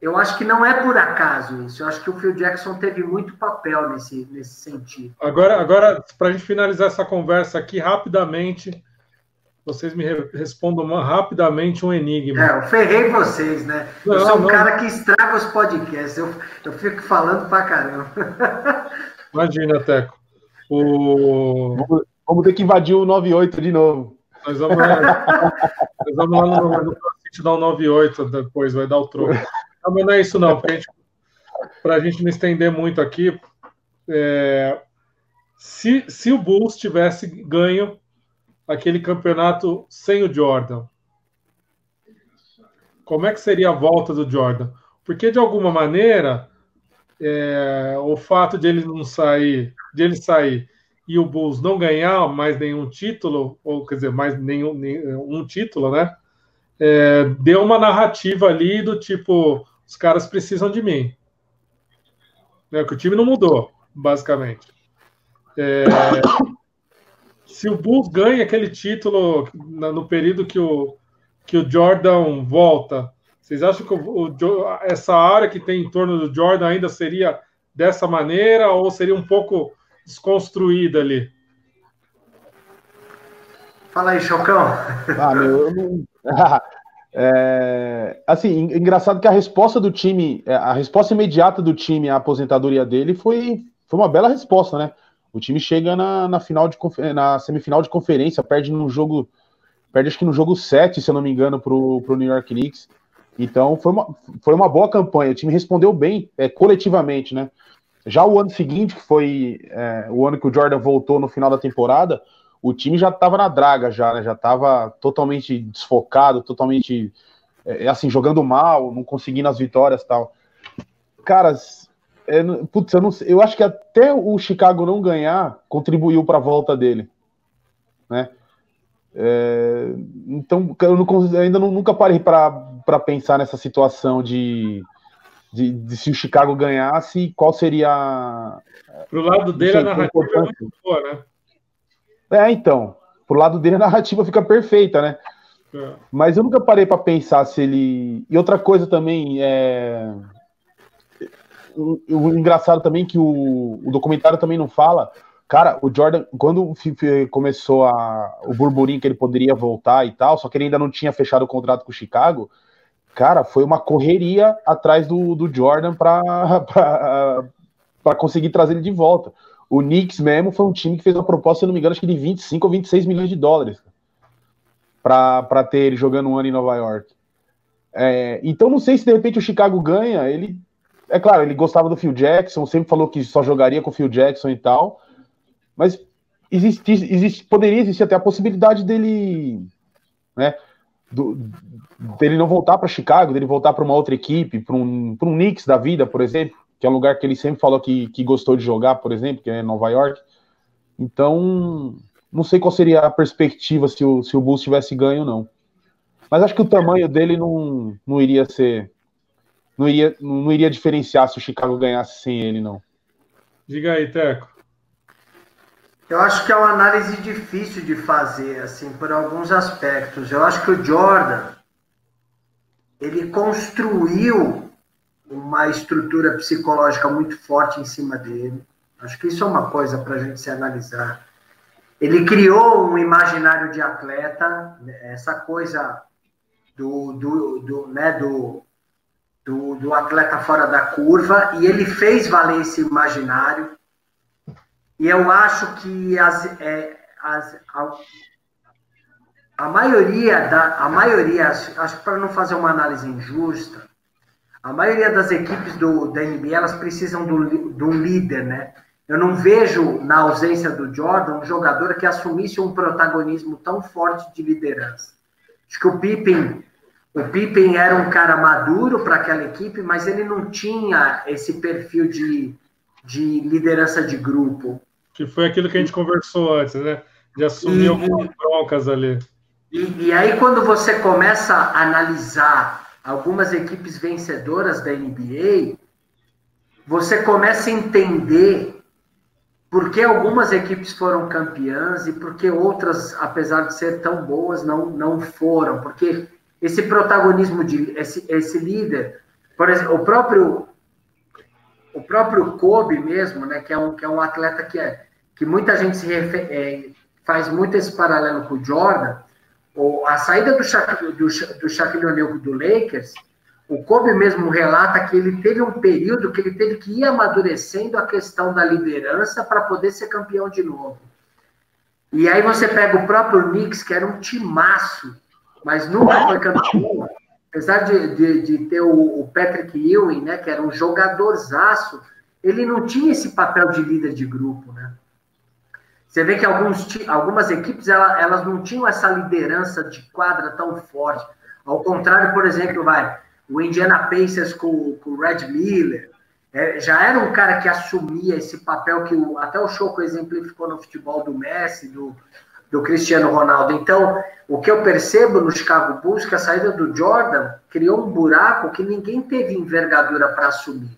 eu acho que não é por acaso isso. Eu acho que o Phil Jackson teve muito papel nesse, nesse sentido. Agora, agora para a gente finalizar essa conversa aqui rapidamente, vocês me respondam rapidamente um enigma. É, eu ferrei vocês, né? Não, eu sou um não. cara que estraga os podcasts. Eu, eu fico falando pra caramba. [laughs] Imagina, Teco. O... Vamos, ter que invadir o 98 de novo. Nós vamos, nós vamos lá no, no, no dar o 98 depois, vai dar o troco. Não, mas não é isso não, para a gente não estender muito aqui, é, se, se o Bulls tivesse ganho aquele campeonato sem o Jordan, como é que seria a volta do Jordan? Porque de alguma maneira é, o fato de ele não sair, de ele sair e o Bulls não ganhar mais nenhum título, ou quer dizer, mais nenhum, nenhum um título, né? É, deu uma narrativa ali do tipo os caras precisam de mim. Né, que o time não mudou, basicamente. É, [coughs] se o Bulls ganha aquele título no período que o, que o Jordan volta, vocês acham que o, o, essa área que tem em torno do Jordan ainda seria dessa maneira ou seria um pouco desconstruída ali? Fala aí, Chocão. Ah, meu, eu não... [laughs] É, assim, engraçado que a resposta do time, é, a resposta imediata do time à aposentadoria dele foi, foi uma bela resposta, né? O time chega na, na, final de, na semifinal de conferência, perde no jogo, perde acho que no jogo 7, se eu não me engano, pro, pro New York Knicks. Então foi uma, foi uma boa campanha. O time respondeu bem é, coletivamente, né? Já o ano seguinte, que foi é, o ano que o Jordan voltou no final da temporada, o time já estava na draga, já, né? Já estava totalmente desfocado, totalmente é, é, assim, jogando mal, não conseguindo as vitórias tal. Caras, é, putz, eu, não, eu acho que até o Chicago não ganhar contribuiu para a volta dele, né? É, então, eu não, ainda não, nunca parei para pensar nessa situação de, de, de, se o Chicago ganhasse, qual seria. Pro lado dele, a narrativa é muito boa, né? É, então. Pro lado dele, a narrativa fica perfeita, né? É. Mas eu nunca parei para pensar se ele. E outra coisa também é. O, o engraçado também que o, o documentário também não fala. Cara, o Jordan, quando começou a, o burburinho que ele poderia voltar e tal, só que ele ainda não tinha fechado o contrato com o Chicago, cara, foi uma correria atrás do, do Jordan para [laughs] conseguir trazer ele de volta. O Knicks mesmo foi um time que fez uma proposta, se não me engano, acho que de 25 ou 26 milhões de dólares para ter ele jogando um ano em Nova York. É, então não sei se de repente o Chicago ganha. Ele, é claro, ele gostava do Phil Jackson, sempre falou que só jogaria com o Phil Jackson e tal, mas existe, existe, poderia existir até a possibilidade dele, né, do, dele não voltar para Chicago, dele voltar para uma outra equipe, para um, um Knicks da vida, por exemplo que é um lugar que ele sempre falou que, que gostou de jogar, por exemplo, que é Nova York. Então, não sei qual seria a perspectiva se o, se o Bulls tivesse ganho, não. Mas acho que o tamanho dele não, não iria ser. Não iria, não iria diferenciar se o Chicago ganhasse sem ele, não. Diga aí, Teco. Eu acho que é uma análise difícil de fazer, assim, por alguns aspectos. Eu acho que o Jordan ele construiu uma estrutura psicológica muito forte em cima dele. Acho que isso é uma coisa para a gente se analisar. Ele criou um imaginário de atleta, essa coisa do, do, do, né, do, do, do atleta fora da curva, e ele fez valer esse imaginário. E eu acho que as, é, as, a, a maioria da a maioria acho que para não fazer uma análise injusta a maioria das equipes do, da NBA elas precisam de um líder, né? Eu não vejo na ausência do Jordan um jogador que assumisse um protagonismo tão forte de liderança. Acho que o Pippen, o Pippen era um cara maduro para aquela equipe, mas ele não tinha esse perfil de, de liderança de grupo. Que foi aquilo que a gente conversou antes, né? De assumir e, algumas broncas ali. E, e aí, quando você começa a analisar algumas equipes vencedoras da NBA, você começa a entender por que algumas equipes foram campeãs e por que outras, apesar de ser tão boas, não, não foram. Porque esse protagonismo de esse, esse líder, por exemplo, o próprio o próprio Kobe mesmo, né, que é um, que é um atleta que, é, que muita gente se refer, é, faz muito esse paralelo com o Jordan, ou a saída do, Sha, do, do Shaquille O'Neal do Lakers, o Kobe mesmo relata que ele teve um período que ele teve que ir amadurecendo a questão da liderança para poder ser campeão de novo. E aí você pega o próprio Knicks, que era um timaço, mas nunca foi campeão, apesar de, de, de ter o, o, Patrick Ewing, né, que era um jogadorzaço, ele não tinha esse papel de líder de grupo, né? Você vê que alguns, algumas equipes elas, não tinham essa liderança de quadra tão forte. Ao contrário, por exemplo, vai o Indiana Pacers com, com o Red Miller, é, já era um cara que assumia esse papel que o, até o Choco exemplificou no futebol do Messi, do, do Cristiano Ronaldo. Então, o que eu percebo no Chicago Bulls, que a saída do Jordan criou um buraco que ninguém teve envergadura para assumir.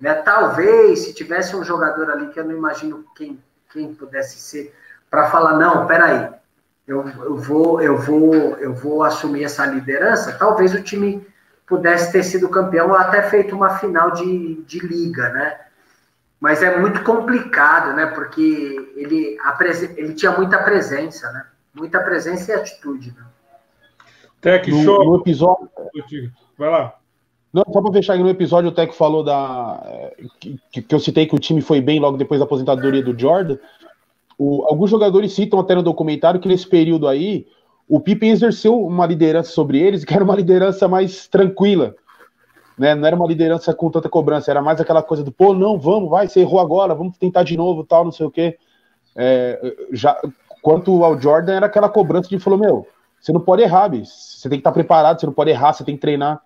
Né? Talvez, se tivesse um jogador ali, que eu não imagino quem, quem pudesse ser, para falar, não, peraí, eu, eu, vou, eu, vou, eu vou assumir essa liderança, talvez o time pudesse ter sido campeão ou até feito uma final de, de liga, né? mas é muito complicado, né? Porque ele, ele tinha muita presença, né? Muita presença e atitude. Né? Tec, no, show. No episódio. Vai lá. Não, só para fechar no episódio, o Tec falou da. Que, que, eu citei que o time foi bem logo depois da aposentadoria do Jordan. O, alguns jogadores citam até no documentário que nesse período aí, o Pippen exerceu uma liderança sobre eles, que era uma liderança mais tranquila né? Não era uma liderança com tanta cobrança, era mais aquela coisa do, pô, não, vamos, vai, você errou agora, vamos tentar de novo, tal, não sei o quê. É, já, quanto ao Jordan, era aquela cobrança de falou, meu, você não pode errar, bicho. você tem que estar preparado, você não pode errar, você tem que treinar.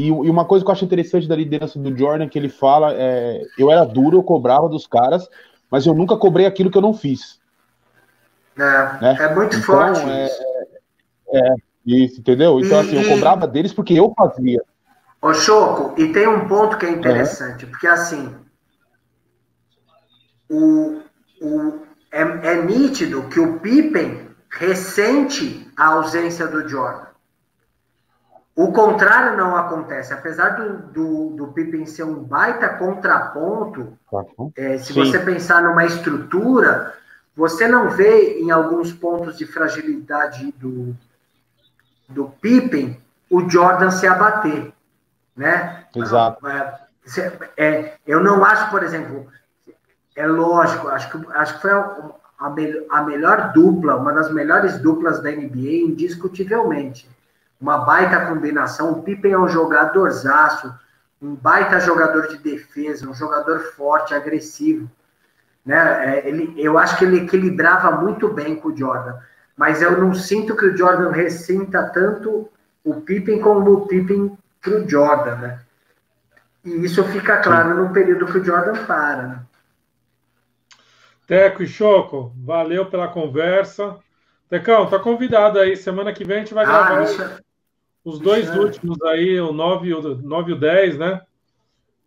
E, e, uma coisa que eu acho interessante da liderança do Jordan, que ele fala, é, eu era duro, eu cobrava dos caras, mas eu nunca cobrei aquilo que eu não fiz. É, né? é muito então, forte é, isso. É, isso, entendeu? Então, e, assim, eu cobrava deles porque eu fazia. Ô, Choco, e tem um ponto que é interessante, porque assim, o, o, é, é nítido que o Pippen ressente a ausência do Jordan. O contrário não acontece. Apesar do, do, do Pippen ser um baita contraponto, é, se Sim. você pensar numa estrutura, você não vê em alguns pontos de fragilidade do, do Pippen o Jordan se abater né? Exato. É, é, eu não acho, por exemplo, é lógico, acho que, acho que foi a, a, a melhor dupla, uma das melhores duplas da NBA, indiscutivelmente. Uma baita combinação. O Pippen é um jogadorzaço, um baita jogador de defesa, um jogador forte, agressivo. Né? É, ele, eu acho que ele equilibrava muito bem com o Jordan, mas eu não sinto que o Jordan ressinta tanto o Pippen como o Pippen para o Jordan, né? E isso fica claro no período que o Jordan para. Né? Teco e Choco, valeu pela conversa. Tecão, tá convidado aí. Semana que vem a gente vai ah, gravar é- os dois é... últimos aí, o 9 e o, 9 e o 10, né?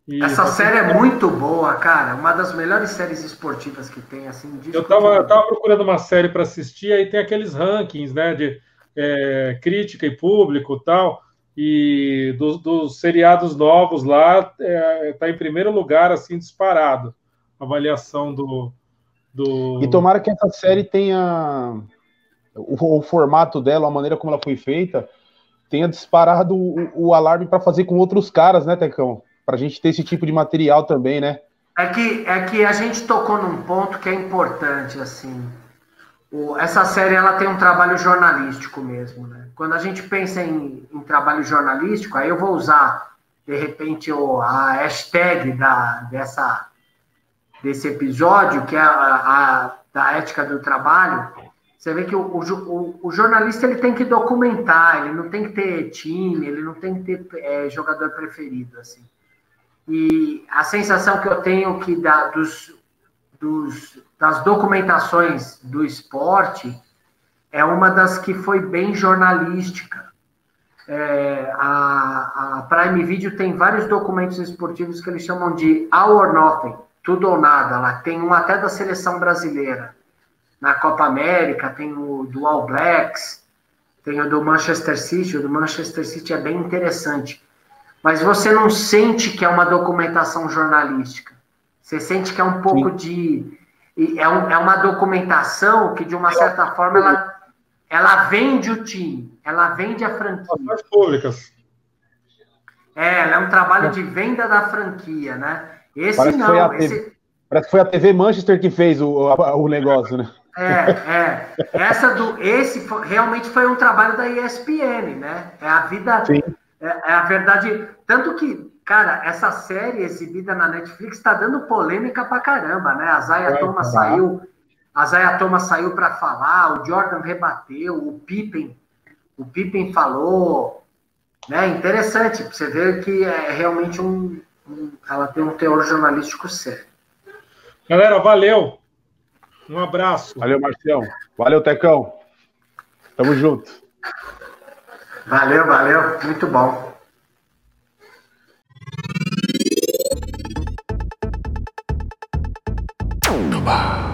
E Essa série é muito boa, cara. Uma das melhores séries esportivas que tem, assim. Eu tava, eu tava procurando uma série para assistir, aí tem aqueles rankings, né? De é, crítica e público tal e dos, dos seriados novos lá está é, tá em primeiro lugar, assim, disparado. Avaliação do, do. E tomara que essa série tenha o, o formato dela, a maneira como ela foi feita, tenha disparado o, o alarme para fazer com outros caras, né, Tecão? Para a gente ter esse tipo de material também, né? É que, é que a gente tocou num ponto que é importante, assim. O, essa série ela tem um trabalho jornalístico mesmo, né? Quando a gente pensa em, em trabalho jornalístico, aí eu vou usar de repente o, a hashtag da, dessa, desse episódio, que é a, a da ética do trabalho. Você vê que o, o, o, jornalista ele tem que documentar, ele não tem que ter time, ele não tem que ter é, jogador preferido, assim. E a sensação que eu tenho que da, dos, dos das documentações do esporte é uma das que foi bem jornalística. É, a, a, Prime Video tem vários documentos esportivos que eles chamam de All or Nothing, tudo ou nada. Lá tem um até da seleção brasileira. Na Copa América, tem o do All Blacks, tem o do Manchester City. O do Manchester City é bem interessante. mas você não sente que é uma documentação jornalística. Você sente que é um pouco Sim. de. É, um, é uma documentação que, de uma certa forma, ela, ela vende o time, ela vende a franquia. As públicas. É, ela é um trabalho de venda da franquia, né? Esse Parece não. Esse... Parece que foi a TV Manchester que fez o, o negócio, né? É, é. Essa do, esse foi, realmente foi um trabalho da ESPN, né? É a vida. É, é, a verdade. Tanto que, cara, essa série exibida na Netflix está dando polêmica pra caramba, né? A Zaya Thomas saiu. A Zaya Thomas saiu para falar, o Jordan rebateu, o Pippen, o Pippen falou, né? Interessante, você ver que é realmente um, um ela tem um teor jornalístico sério. Galera, valeu. Um abraço. Valeu, Marcião. Valeu, Tecão. Tamo junto. Valeu, valeu. Muito bom. Oba.